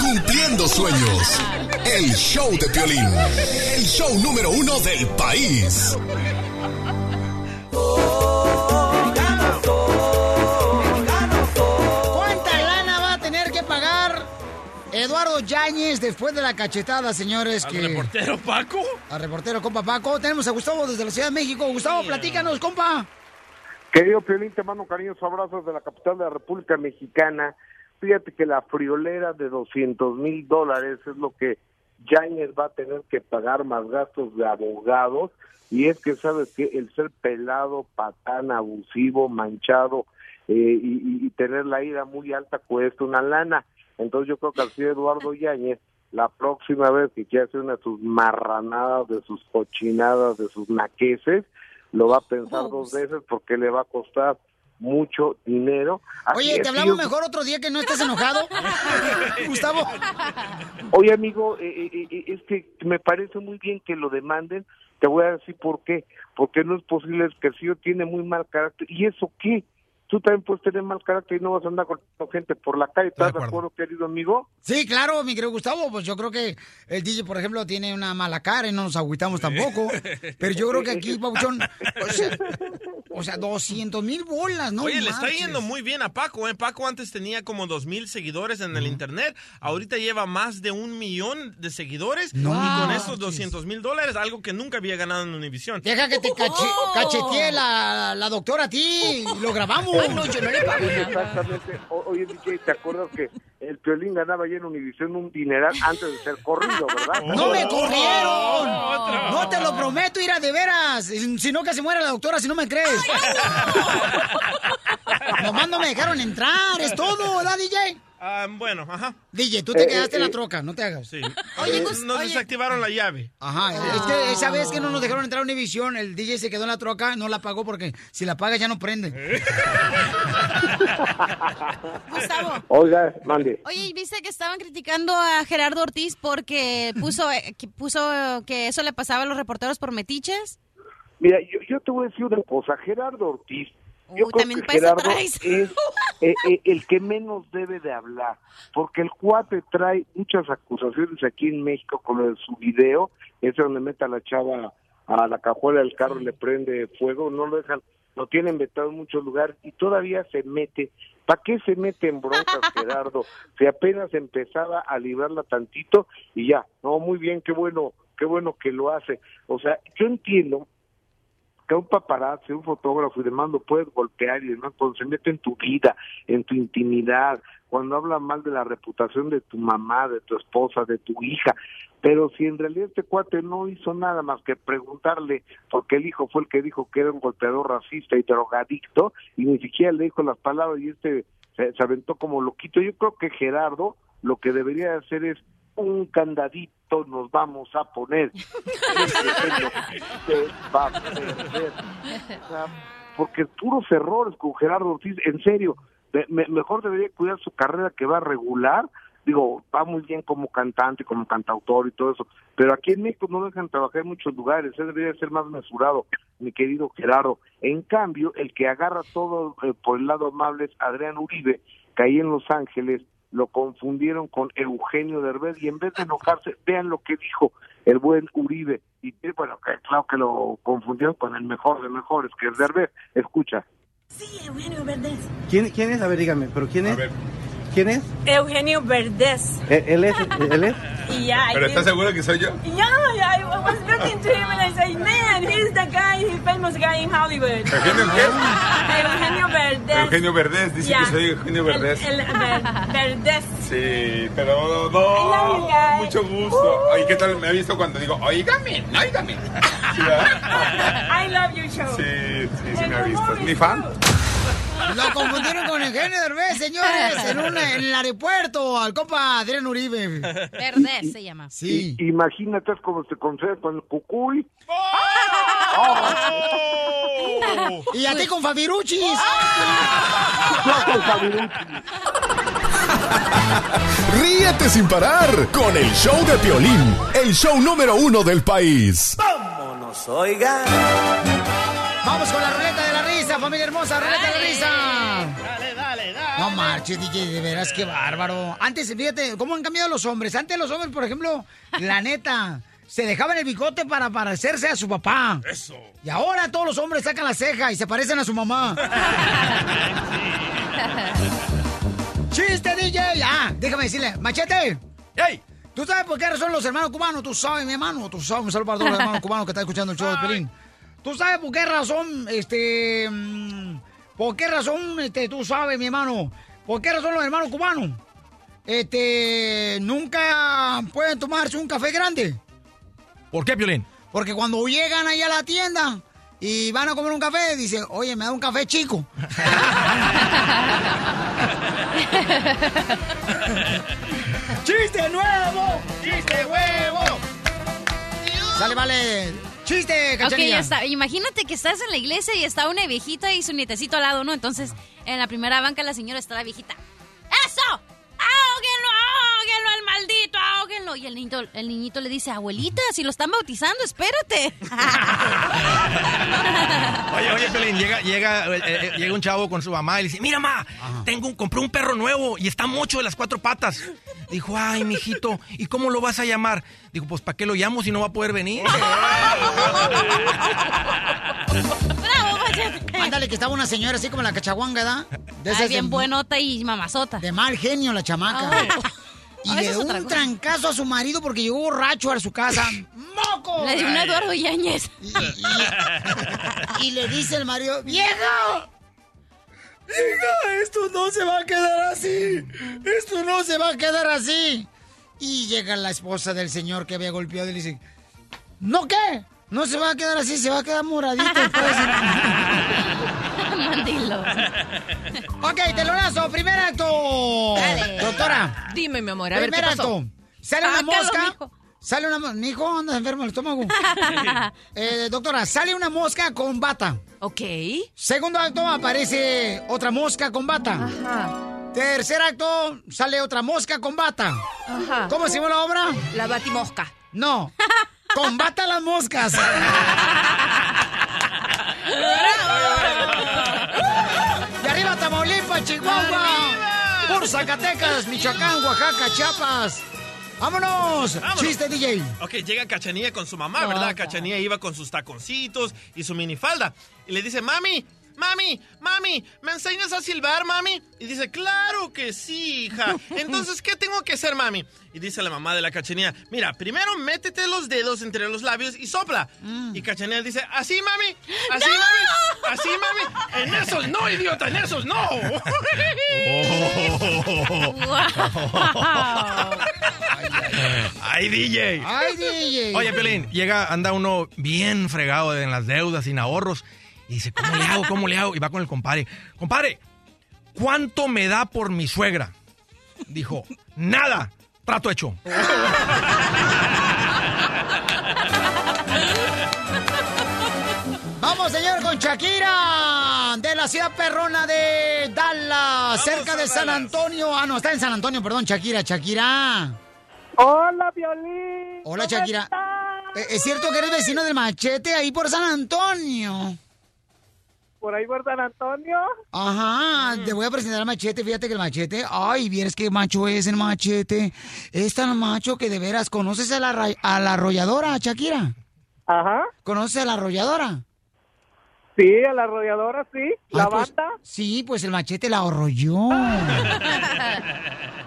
Cumpliendo sueños. El show de Piolín. El show número uno del país. Eduardo Yáñez después de la cachetada, señores? ¿Al que... reportero Paco? Al reportero, compa Paco. Tenemos a Gustavo desde la Ciudad de México. Gustavo, platícanos, compa. Querido Piolín, te mando cariños abrazos de la capital de la República Mexicana. Fíjate que la friolera de 200 mil dólares es lo que Yáñez va a tener que pagar más gastos de abogados. Y es que, ¿sabes que El ser pelado, patán, abusivo, manchado eh, y, y- y tener la ira muy alta cuesta una lana. Entonces yo creo que al señor Eduardo Yáñez, la próxima vez que quiera hacer una de sus marranadas, de sus cochinadas, de sus naqueces, lo va a pensar dos veces porque le va a costar mucho dinero. Así Oye, ¿te hablamos mejor otro día que no estés enojado? Gustavo. Oye, amigo, eh, eh, eh, es que me parece muy bien que lo demanden. Te voy a decir por qué. Porque no es posible que el tiene muy mal carácter. ¿Y eso qué? Tú también puedes tener mal carácter y no vas a andar con gente por la calle. ¿Estás de acuerdo, querido amigo? Sí, claro, mi querido Gustavo, pues yo creo que el DJ, por ejemplo, tiene una mala cara y no nos agüitamos tampoco. Pero yo creo que aquí, Pauchón, o sea, o sea 200 mil bolas, ¿no? Oye, le está yendo muy bien a Paco, ¿eh? Paco antes tenía como dos mil seguidores en el internet, ahorita lleva más de un millón de seguidores No y con esos 200 mil dólares, algo que nunca había ganado en Univision. Deja que te cache- cachetee la, la doctora a ti lo grabamos. Exactamente. O- oye, DJ, ¿te acuerdas que el Piolín ganaba ya en Univisión un dineral antes de ser corrido, verdad? ¡No me corrieron! No te lo prometo, ir a de veras. Si no, que se muera la doctora si no me crees. Nomás no me dejaron entrar, es todo, ¿verdad, DJ? Ah, bueno, ajá. DJ, tú te Eh, quedaste eh, en la eh. troca, no te hagas. Sí. Oye, Eh, Gus, Nos oye. desactivaron la llave. Ajá, es que esa vez que no nos dejaron entrar a Univision, el DJ se quedó en la troca, no la pagó porque si la paga ya no prende. Gustavo. Oiga, mande. Oye, ¿y ¿viste que estaban criticando a Gerardo Ortiz porque puso, eh, que puso que eso le pasaba a los reporteros por metiches? Mira, yo, yo te voy a decir una cosa. Gerardo Ortiz, yo Uy, creo también que Gerardo traes. es eh, eh, el que menos debe de hablar, porque el cuate trae muchas acusaciones aquí en México con lo de su video, ese donde mete a la chava a la cajuela del carro y le prende fuego, no lo dejan, lo tienen vetado en muchos lugares y todavía se mete. ¿Para qué se mete en broncas, Gerardo? Si apenas empezaba a librarla tantito y ya, no, muy bien, qué bueno, qué bueno que lo hace. O sea, yo entiendo que un paparazzi, un fotógrafo y demás lo puedes golpear y demás, cuando se mete en tu vida, en tu intimidad, cuando habla mal de la reputación de tu mamá, de tu esposa, de tu hija, pero si en realidad este cuate no hizo nada más que preguntarle, porque el hijo fue el que dijo que era un golpeador racista y drogadicto, y ni siquiera le dijo las palabras y este se, se aventó como loquito, yo creo que Gerardo lo que debería de hacer es un candadito nos vamos a poner. Va a perder. O sea, porque puros errores con Gerardo Ortiz, en serio, me- me- mejor debería cuidar su carrera que va regular. Digo, va muy bien como cantante, como cantautor y todo eso, pero aquí en México no dejan trabajar en muchos lugares, él debería ser más mesurado, mi querido Gerardo. En cambio, el que agarra todo eh, por el lado amable es Adrián Uribe, que ahí en Los Ángeles lo confundieron con Eugenio Derbez y en vez de enojarse, vean lo que dijo el buen Uribe. Y eh, bueno, que claro que lo confundieron con el mejor de mejores, que es Derbez. Escucha. Eugenio Verdez. ¿Quién, ¿Quién es? A ver, dígame, ¿pero quién es? ¿Quién es? Eugenio Verdez. ¿Él, él es? ¿Él es? Yeah, ¿Pero estás seguro que soy yo? Yeah, I was looking to him and I said, man, he's the guy, the famous guy in Hollywood. ¿Eugenio qué? Eugenio Verdez. Eugenio Verdez, dice Yeah. que soy Eugenio Verdez. El, el Ver- Verdez. Sí, pero I love no, you guys. mucho gusto. Ay, ¿qué tal? Me ha visto cuando digo, oígame, oígame. Sí. I love your show. sí, sí, sí me ha visto. ¿Es mi fan? Lo confundieron con Eugenio Derbez, señores, en, una- en el aeropuerto, al compa Adrián Uribe. Verdez se llama. Sí. I- imagínate es como se concede con el cucuy. Y a ti con Fabiruchis. Yo con Fabiruchis. Ríete sin parar con el show de Piolín, el show número uno del país. Vámonos, oiga. Vamos con la ruleta de la risa, familia hermosa, ruleta de la risa. Dale, dale, dale. No marches, DJ, de veras, qué bárbaro. Antes, fíjate, ¿cómo han cambiado los hombres? Antes los hombres, por ejemplo, la neta, se dejaban el bigote para parecerse a su papá. Eso. Y ahora todos los hombres sacan la ceja y se parecen a su mamá. ¡Chiste, DJ! Ah, déjame decirle, machete. ¡Ey! ¿Tú sabes por qué razón los hermanos cubanos? Tú sabes, mi hermano. Tú sabes, un saludo para todos los hermanos cubanos que están escuchando el show de Pelín. ¿Tú sabes por qué razón, este... mm, ¿Por qué razón, este, tú sabes, mi hermano? ¿Por qué razón los hermanos cubanos, este, nunca pueden tomarse un café grande? ¿Por qué, Piolín? Porque cuando llegan ahí a la tienda y van a comer un café, dice, oye, me da un café chico. ¡Chiste nuevo! ¡Chiste huevo! Sale, vale. ¡Chiste, Ok, cachanilla! ya está. Imagínate que estás en la iglesia y está una viejita y su nietecito al lado, ¿no? Entonces, en la primera banca la señora está la viejita. ¡Eso! ¡Ahóguenlo! ¡Ahóguenlo al maldito! ¡Ahóguenlo! Y el niñito, el niñito le dice, abuelita, si lo están bautizando, espérate. Oye, oye, Pelín, llega, llega, eh, eh, llega un chavo con su mamá y le dice, mira, ma, tengo un, compré un perro nuevo y está mocho de las cuatro patas. Dijo, ay, mijito, ¿y cómo lo vas a llamar? Dijo, pues, ¿para qué lo llamo si no va a poder venir? ¡Bravo, machete! Ándale, que estaba una señora así como la cachaguanga, ¿verdad? De Ay, bien de- buenota y mamazota. De mal genio la chamaca. Y le dio un trancazo a su marido porque llegó borracho a su casa. ¡Moco! Le dio un Eduardo Yáñez. Y le dice el marido, ¡Viejo! Hija, esto no se va a quedar así. Esto no se va a quedar así. Y llega la esposa del señor que había golpeado y le dice, ¿no qué? No se va a quedar así, se va a quedar moradito. pues". Mandilo. ok, telonazo, primer acto. Dale. Doctora. Dime, mi amor, a ver, ¿qué Primer pasó? acto. Sale una Ah, mosca. mijo. Sale una... Mi hijo anda enfermo el estómago. Eh, doctora, sale una mosca con bata. Ok. Segundo acto, aparece otra mosca con bata. Ajá. Tercer acto, sale otra mosca con bata. Ajá. ¿Cómo se llama la obra? La batimosca. No. Combata las moscas. Chihuahua. Por Zacatecas, Michoacán, Oaxaca, Chiapas. ¡Vámonos! Vámonos. Chiste, DJ. Ok, llega Cachanilla con su mamá, ¿verdad? Cachanilla iba con sus taconcitos y su minifalda. Y le dice, mami, mami, mami, ¿me enseñas a silbar, mami? Y dice, claro que sí, hija. Entonces, ¿qué tengo que hacer, mami? Y dice la mamá de la Cachanilla, mira, primero métete los dedos entre los labios y sopla. Y Cachanilla dice, así, mami, así, mami, así, mami. En esos no, idiota, en esos no. ¡Ay, DJ! ¡Ay, DJ! Oye, Pelín, llega, anda uno bien fregado en las deudas, sin ahorros. Y dice, ¿cómo le hago? ¿Cómo le hago? Y va con el compadre. Compadre, ¿cuánto me da por mi suegra? Dijo, nada. Trato hecho. Vamos, señor, con Shakira, de la ciudad perrona de Dallas, cerca de San Antonio. Ah, no, está en San Antonio, perdón, Shakira, Shakira. Hola, Violín. Hola, ¿cómo Shakira. estás? Eh, ¿Es cierto que eres vecino del machete ahí por San Antonio? Por ahí por San Antonio. Ajá, te voy a presentar al machete, fíjate que el machete, ay, vieres qué macho es el machete. Es tan macho que de veras, ¿conoces a la, a la arrolladora, Shakira? Ajá. ¿Conoces a la arrolladora? Sí, a la arrolladora, sí. La Ay, pues, banda. Sí, pues el machete la arrolló.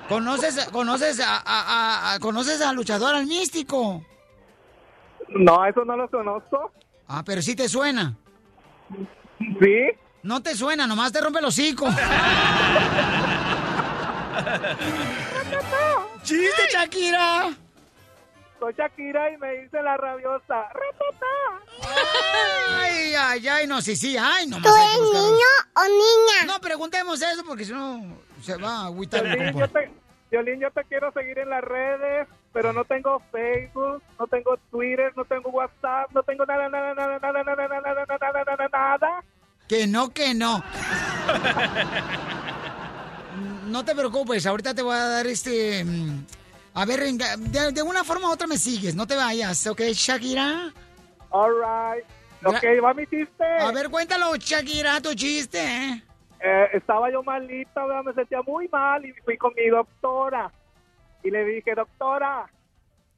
¿Conoces, conoces a, a- a- a- conoces al luchador, al místico? No, eso no lo conozco. Ah, pero sí te suena. ¿Sí? No te suena, nomás te rompe el hocico. ¡Chiste, Shakira! Soy Shakira y me dice la rabiosa. ¡Ratata! Ay, ay, ay, no, sí, sí, ay, no. ¿Tú eres niño o niña? No preguntemos eso porque si no se va a agüitar el yo te, Violín, yo te quiero seguir en las redes, pero no tengo Facebook, no tengo Twitter, no tengo WhatsApp, no tengo nada, nada, nada, nada, nada, nada, nada, nada, nada. Que no, que no. No te preocupes, ahorita te voy a dar este... mm, A ver, de una forma u otra me sigues, no te vayas, ¿ok, Shakira? All right. Ok, va mi chiste. A ver, cuéntalo, Shakira, tu chiste. ¿eh? Eh, estaba yo malita, ¿verdad? me sentía muy mal y fui con mi doctora. Y le dije, doctora,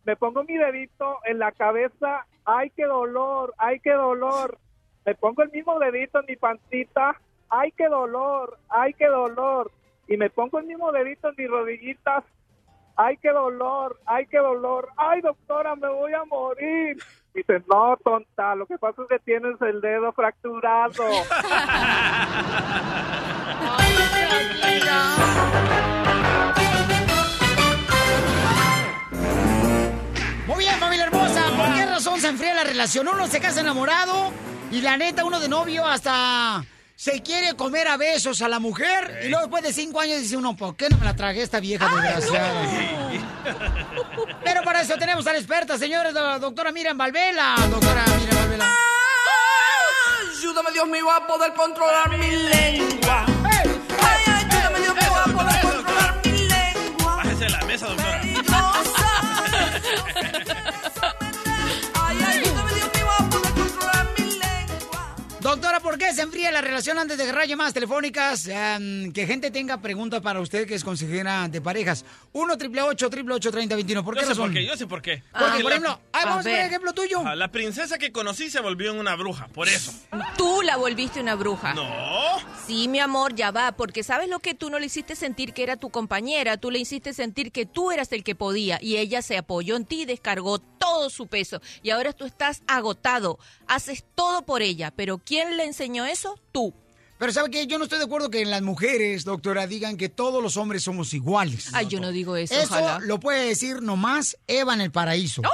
me pongo mi dedito en la cabeza, ay, qué dolor, ay, qué dolor. Me pongo el mismo dedito en mi pancita, ay, qué dolor, ay, qué dolor. Y me pongo el mismo dedito en mis rodillitas, ay, qué dolor, ay, qué dolor. Ay, doctora, me voy a morir. Dice, no, tonta, lo que pasa es que tienes el dedo fracturado. Muy bien, familia hermosa. ¿Por qué razón se enfría la relación? Uno se casa enamorado y la neta, uno de novio hasta se quiere comer a besos a la mujer y luego después de cinco años dice uno, ¿por qué no me la tragué esta vieja desgraciada? Pero para eso tenemos a la experta, señores, la doctora Miriam Valvela. Doctora Miriam Valvela. Ayúdame, Dios mío, a poder controlar mi lengua. Ay, ayúdame, Dios mío, a poder controlar mi lengua. Bájese de la mesa, doctora. ¿Por se enfría la relación antes de agarrar llamadas telefónicas? Em, que gente tenga preguntas para usted que es consejera de parejas. 1 888 888 3021 ¿Por qué Yo sé razón? por qué, yo sé por qué. Porque, por la- ejemplo, ah, vamos a ver el ejemplo tuyo. Ah, La princesa que conocí se volvió en una bruja, por eso. Tú la volviste una bruja. No. Sí, mi amor, ya va, porque sabes lo que tú no le hiciste sentir que era tu compañera, tú le hiciste sentir que tú eras el que podía y ella se apoyó en ti, descargó todo su peso y ahora tú estás agotado, haces todo por ella, pero ¿quién le enseñó eso? Tú. Pero ¿sabe qué? Yo no estoy de acuerdo que las mujeres, doctora, digan que todos los hombres somos iguales. Ay, yo no digo eso, Eso ojalá. lo puede decir nomás Eva en el paraíso.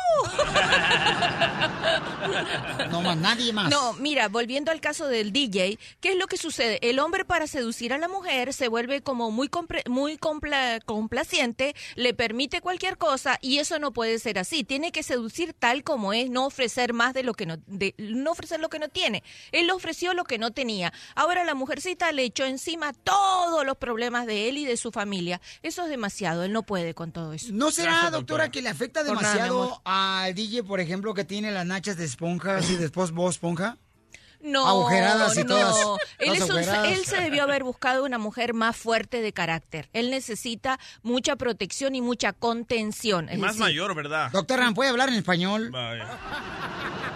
No más, nadie más. No, mira, volviendo al caso del DJ, ¿qué es lo que sucede? El hombre para seducir a la mujer se vuelve como muy compre- muy compla- complaciente, le permite cualquier cosa y eso no puede ser así. Tiene que seducir tal como es, no ofrecer más de lo que no de, no ofrecer lo que no tiene. Él le ofreció lo que no tenía. Ahora la mujercita le echó encima todos los problemas de él y de su familia. Eso es demasiado, él no puede con todo eso. ¿No será, doctora, que le afecta nada, demasiado al DJ, por ejemplo, que tiene las nachas de esponja y después vos esponja? No, Agujeradas y no. todas- Él, es un- él se debió haber buscado una mujer más fuerte de carácter. Él necesita mucha protección y mucha contención. Y Es más decir, mayor, ¿verdad? Doctora, ¿puede hablar en español? Vaya.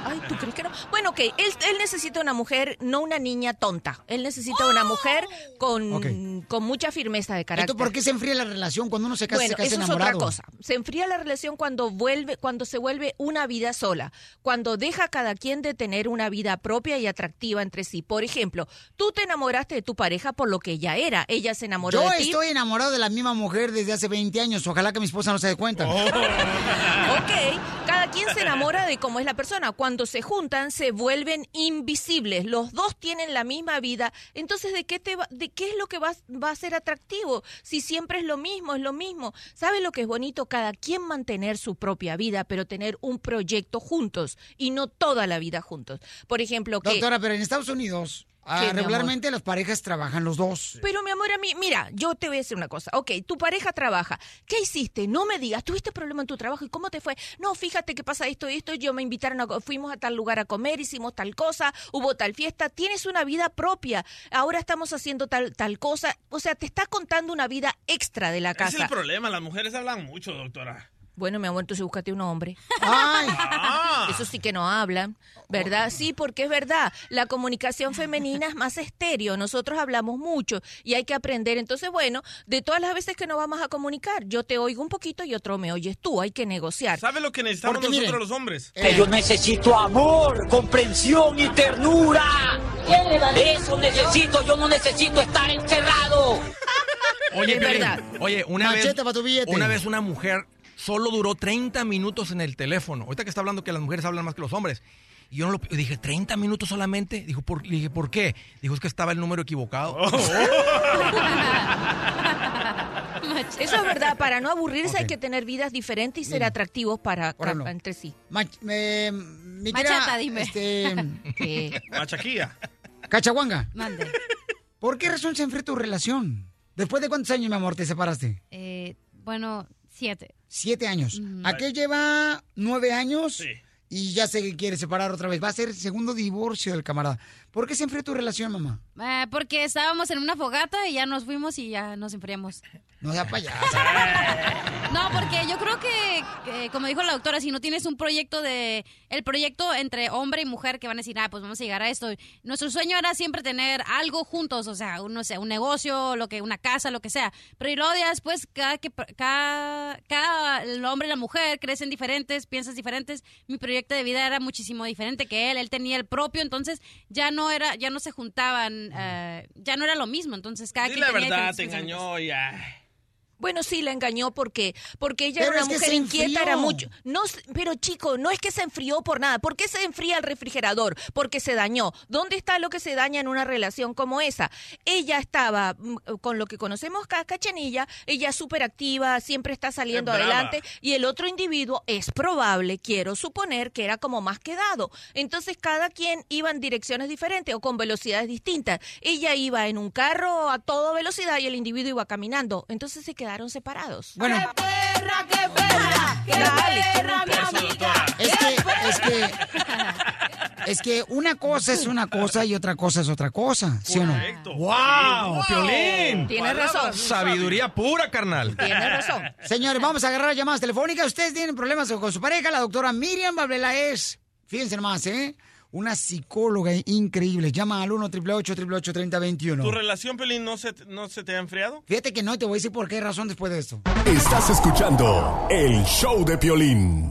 Ay, ¿tú crees que no? Bueno, ok, él, él necesita una mujer, no una niña tonta. Él necesita una mujer con, con mucha firmeza de carácter. Entonces, ¿por qué se enfría la relación cuando uno se casa, Bueno, se casa eso enamorado? es otra cosa. Se enfría la relación cuando vuelve, cuando se vuelve una vida sola, cuando deja a cada quien de tener una vida propia y atractiva entre sí. Por ejemplo, tú te enamoraste de tu pareja por lo que ella era. Ella se enamoró Yo de ti. estoy enamorado de la misma mujer desde hace 20 años. Ojalá que mi esposa no se dé cuenta. Oh. Ok, cada quien se enamora de cómo es la persona. Cuando se juntan, se vuelven invisibles. Los dos tienen la misma vida. Entonces, ¿de qué, te va, de qué es lo que va, va a ser atractivo? Si siempre es lo mismo, es lo mismo. ¿Sabe lo que es bonito? Cada quien mantener su propia vida, pero tener un proyecto juntos y no toda la vida juntos. Por ejemplo, que... Doctora, pero en Estados Unidos, ah, ¿Qué, mi regularmente las parejas trabajan los dos. Pero mi amor, a mí, mira, yo te voy a decir una cosa. Ok, tu pareja trabaja. ¿Qué hiciste? No me digas, ¿tuviste problema en tu trabajo? ¿Y cómo te fue? No, fíjate que pasa esto y esto. Yo me invitaron, a, fuimos a tal lugar a comer, hicimos tal cosa, hubo tal fiesta. Tienes una vida propia. Ahora estamos haciendo tal, tal cosa. O sea, te estás contando una vida extra de la Ese es casa. el problema, las mujeres hablan mucho, doctora. Bueno, mi amor, entonces búscate un hombre. Ay. Eso sí que no hablan, ¿verdad? Sí, porque es verdad. La comunicación femenina es más estéreo. Nosotros hablamos mucho y hay que aprender. Entonces, bueno, de todas las veces que nos vamos a comunicar, yo te oigo un poquito y otro me oyes tú. Hay que negociar. ¿Sabe lo que necesitamos Porque, nosotros miren, los hombres? Eh. Yo necesito amor, comprensión y ternura. Eso necesito, yo no necesito estar encerrado. Oye, Es verdad. oye, una Machete vez, pa' tu billete. una vez una mujer solo duró 30 minutos en el teléfono. Ahorita que está hablando que las mujeres hablan más que los hombres. Y yo no lo dije, ¿30 minutos solamente? Dijo, por, le dije, ¿por qué? Dijo, es que estaba el número equivocado. Eso es verdad. Para no aburrirse hay que tener vidas diferentes y ser atractivos para entre sí. Mach- eh, mi querida, Machata, dime. Este, ¿Qué? Machaquilla. Cachahuanga. Mande. ¿Por qué razón se enfrió tu relación? ¿Después de cuántos años, mi amor, te separaste? Eh, bueno, siete. Siete años. Ujú. Aquel lleva nueve años y ya se quiere separar otra vez. Va a ser el segundo divorcio del camarada. ¿Por qué se enfrió tu relación, mamá? Eh, porque estábamos en una fogata y ya nos fuimos y ya nos enfriamos. No sea payasa. No, porque yo creo que, que, como dijo la doctora, si no tienes un proyecto de... El proyecto entre hombre y mujer que van a decir, ah, pues vamos a llegar a esto. Nuestro sueño era siempre tener algo juntos, o sea, un, no sé, un negocio, lo que una casa, lo que sea. Pero y luego ya después, cada, que, cada, cada el hombre y la mujer crecen diferentes, piensas diferentes. Mi proyecto de vida era muchísimo diferente que él. Él tenía el propio, entonces ya no era, ya no se juntaban, eh, ya no era lo mismo. Entonces cada Sí, quien la tenía verdad, te engañó ya. Bueno, sí, la engañó porque porque ella Pero era es una que mujer se inquieta, era mucho. No, pero chico, no es que se enfrió por nada. ¿Por qué se enfría el refrigerador? Porque se dañó. ¿Dónde está lo que se daña en una relación como esa? Ella estaba mm, con lo que conocemos ca- cachanilla, ella súper activa, siempre está saliendo Es brava. adelante y el otro individuo es probable, quiero suponer que era como más quedado. Entonces cada quien iba en direcciones diferentes o con velocidades distintas. Ella iba en un carro a toda velocidad y el individuo iba caminando. Entonces se quedaron separados. Bueno. ¡Qué perra, qué perra! ¡Qué perra, mi amiga! Es que, es que, es que una cosa es una cosa y otra cosa es otra cosa, ¿sí o no? ¡Wow! ¡Piolín! Tienes razón. Sabiduría pura, carnal. Tienes razón. Señores, vamos a agarrar llamadas telefónicas. Ustedes tienen problemas con su pareja. La doctora Miriam Babela es, fíjense nomás, ¿eh? Una psicóloga increíble. Llama al 1 888 3021 ¿Tu relación, Pelín, no se, no se te ha enfriado? Fíjate que no, y te voy a decir por qué razón después de esto. Estás escuchando el show de Piolín.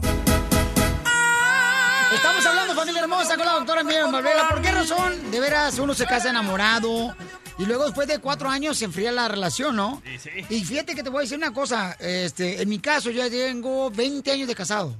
Estamos hablando, familia hermosa, con la doctora Miriam Valvela. ¿Por qué razón, de veras, uno se casa enamorado y luego después de cuatro años se enfría la relación, no? Sí, sí. Y fíjate que te voy a decir una cosa. Este, en mi caso, yo ya tengo 20 años de casado.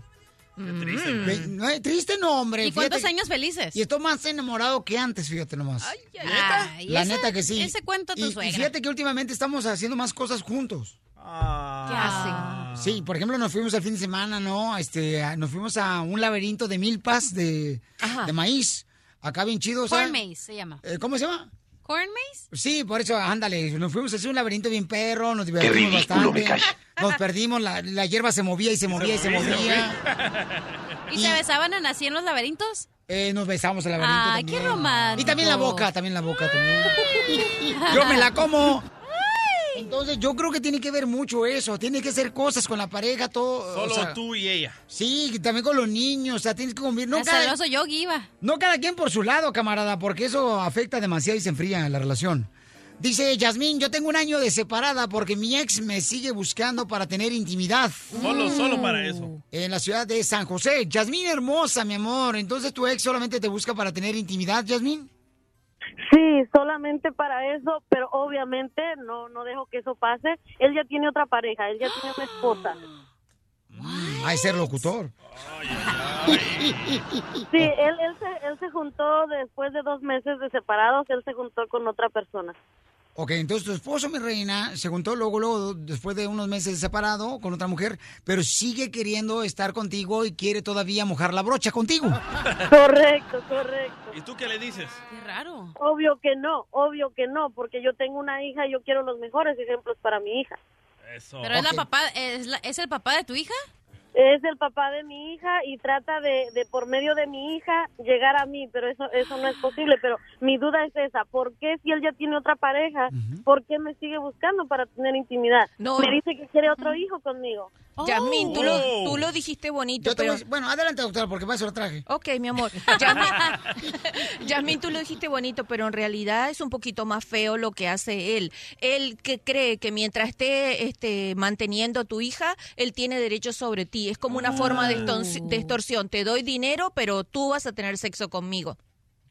Triste. Ve- no, eh, triste no, hombre. ¿Y cuántos fíjate. años felices? Y estoy más enamorado que antes, fíjate nomás. Ay, La ese- neta que sí. Ese cuento tu y, y suegra. fíjate que últimamente estamos haciendo más cosas juntos. ¿Qué hacen? Sí, por ejemplo, nos fuimos el fin de semana, ¿no? Este, a- nos fuimos a un laberinto de milpas de, de maíz. Acá bien chido, Corn maze se llama. Eh, ¿Cómo se llama? ¿Corn maze? Sí, por eso, ándale, nos fuimos a hacer un laberinto bien perro, nos divertimos ridículo, bastante. me. Nos perdimos, la, la hierba se movía y se movía y se movía. ¿Y, se besaban en así en los laberintos? Eh, nos besamos el laberinto Ay, qué romántico. Y también la boca, también la boca también. Yo me la como. Entonces yo creo que tiene que ver mucho eso, tiene que hacer cosas con la pareja, todo. Solo o sea, tú y ella. Sí, también con los niños, o sea, tienes que convivir. No cada, el oso yogi iba. no cada quien por su lado, camarada, porque eso afecta demasiado y se enfría la relación. Dice Yasmín, yo tengo un año de separada porque mi ex me sigue buscando para tener intimidad. Solo, solo para eso. En la ciudad de San José. Yasmín hermosa, mi amor. Entonces tu ex solamente te busca para tener intimidad, Yasmín. Sí, solamente para eso, pero obviamente no no dejo que eso pase. Él ya tiene otra pareja, él ya tiene una esposa. Hay ser locutor. Sí, él, él, se, él se juntó después de dos meses de separados, él se juntó con otra persona. Ok, entonces tu esposo, mi reina, se juntó luego, luego, después de unos meses separado con otra mujer, pero sigue queriendo estar contigo y quiere todavía mojar la brocha contigo. Correcto, correcto. ¿Y tú qué le dices? Qué raro. Obvio que no, obvio que no, porque yo tengo una hija y yo quiero los mejores ejemplos para mi hija. Eso. ¿Pero es, la papá, es, la- es el papá de tu hija? Es el papá de mi hija y trata de, de por medio de mi hija llegar a mí, pero eso eso no es posible. Pero mi duda es esa, ¿por qué si él ya tiene otra pareja, por qué me sigue buscando para tener intimidad? No. Me dice que quiere otro hijo conmigo. Yasmín, tú, lo, Oh. tú lo dijiste bonito, Yo pero... bueno, adelante, doctora, porque para eso lo traje. Ok, mi amor. Yasmín, Yasmín, tú lo dijiste bonito, pero en realidad es un poquito más feo lo que hace él. Él que cree que mientras esté este, manteniendo a tu hija, él tiene derecho sobre ti. Es como una forma de, extons- de extorsión. Te doy dinero, pero tú vas a tener sexo conmigo.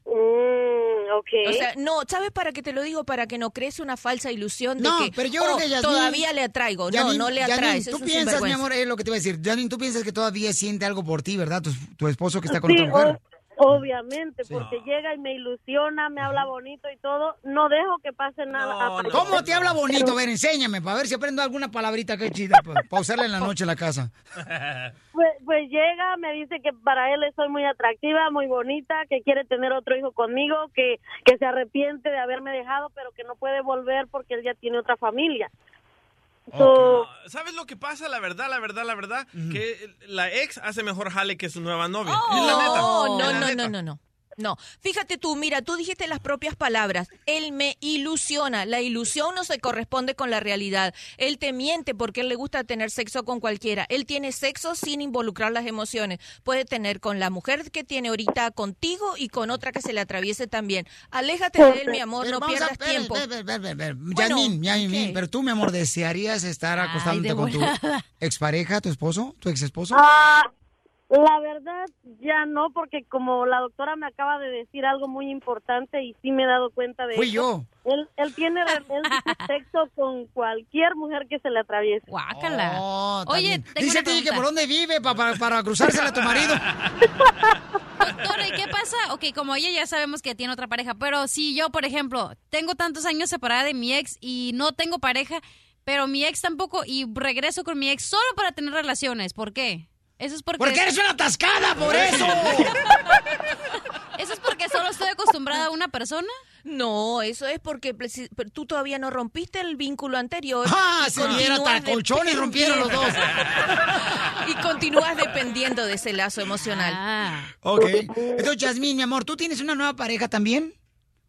Mm, ok. O sea, no, ¿sabes para qué te lo digo? Para que no crees una falsa ilusión de No, que, pero yo creo "Oh, que Yasmín- todavía le atraigo. Yasmín, no, no le Yasmín, atraes. Tú piensas, mi amor, es lo que te iba a decir. Yasmín, tú piensas que todavía siente algo por ti, ¿verdad? Tu, tu esposo que está con Sí, otra mujer. Obviamente, porque llega y me ilusiona, me habla bonito y todo. No dejo que pase nada. ¿Cómo te habla bonito? A ver, enséñame, para ver si aprendo alguna palabrita que chida, para usarla en la noche en la casa. Pues, pues llega, me dice que para él soy muy atractiva, muy bonita, que quiere tener otro hijo conmigo, que, que se arrepiente de haberme dejado, pero que no puede volver porque él ya tiene otra familia. So, ¿Sabes lo que pasa? La verdad, la verdad, la verdad, que la ex hace mejor jale que su nueva novia. Oh, es la neta. no, la no, neta. no, no, no. No, fíjate tú, mira, tú dijiste las propias palabras. Él me ilusiona. La ilusión no se corresponde con la realidad. Él te miente porque él le gusta tener sexo con cualquiera. Él tiene sexo sin involucrar las emociones. Puede tener con la mujer que tiene ahorita contigo y con otra que se le atraviese también. Aléjate de él, mi amor, Pero no a- pierdas tiempo. Bueno, Yasmín, Yasmín, ok. pero tú, mi amor, ¿desearías estar acostándote con tu expareja, tu esposo, tu ex esposo? ah, La verdad, ya no, porque como la doctora me acaba de decir algo muy importante y sí me he dado cuenta de Fui eso. yo. Él, él tiene sexo con cualquier mujer que se le atraviese. Guácala. Oh, Oye, tengo Dice una a ti que por dónde vive pa- pa- para cruzársela a tu marido. Doctora, ¿y qué pasa? Ok, como ella ya sabemos que tiene otra pareja, pero si yo, por ejemplo, tengo tantos años separada de mi ex y no tengo pareja, pero mi ex tampoco, y regreso con mi ex solo para tener relaciones, ¿por qué? Eso es porque... Porque eres una atascada, por eso. ¿Eso es porque solo estoy acostumbrada a una persona? No, eso es porque tú todavía no rompiste el vínculo anterior. Ah, y si hubiera continúas hasta colchones rompieron los dos. y continúas dependiendo de ese lazo emocional. Ah. Ok. Entonces, Yasmín, mi amor, ¿tú tienes una nueva pareja también?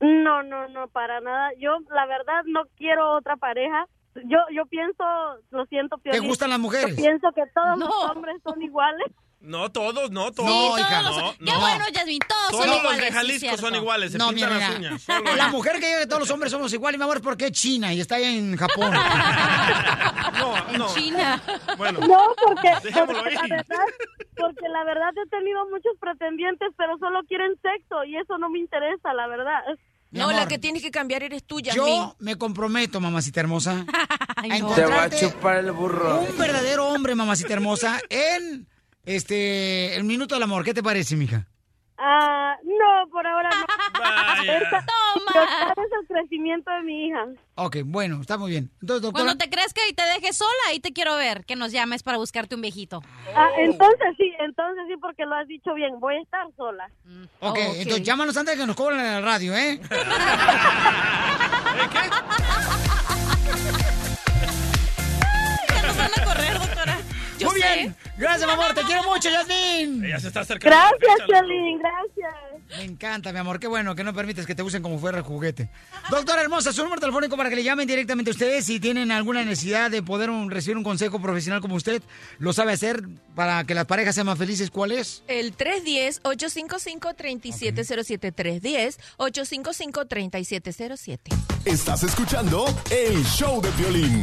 No, no, no, para nada. Yo, la verdad, no quiero otra pareja. Yo, yo pienso, lo siento, ¿Te Piolín, gustan las mujeres? Yo pienso que todos No. los hombres son iguales. No todos, no todos. No, todos hija. los- No, Qué no. bueno, Yasmin, todos Todos son los iguales. de sí, Jalisco cierto. son iguales, se No, pintan mira, las uñas. solo La mujer que diga que todos los hombres somos iguales, mi amor, es porque es china y está ahí en Japón. No, no. China. Bueno, No, porque, porque la verdad, porque la verdad he tenido muchos pretendientes, pero solo quieren sexo y eso no me interesa, la verdad. No, la que tienes que cambiar eres tú, Yasmín. Yo me comprometo, mamacita hermosa, Ay, a no. Te va a chupar el burro. un verdadero hombre, mamacita hermosa, en este el minuto del amor. ¿Qué te parece, mija? Ah, no, por ahora no. Vaya. Esta- Toma. es el crecimiento de mi hija. Ok, bueno, está muy bien. Entonces, doctora, Cuando te crezca y te dejes sola, ahí te quiero ver, que nos llames para buscarte un viejito. Ah, entonces sí, entonces sí, porque lo has dicho bien. Voy a estar sola. ok, ok. entonces llámanos antes de que nos cobren en la radio, ¿eh? Ya nos van a correr, doctora. Yo muy sé. bien. Gracias, mi amor. Te quiero mucho, Yasmin. Ella se está acercando. Gracias, Échalo. Chelín, gracias. Me encanta, mi amor. Qué bueno que no permites que te usen como fuera el juguete. Doctora hermosa, su número telefónico para que le llamen directamente a ustedes si tienen alguna necesidad de poder un- recibir un consejo profesional como usted lo sabe hacer para que las parejas sean más felices. ¿Cuál es? El 310-855-3707. 310-855-3707. Estás escuchando el show de violín.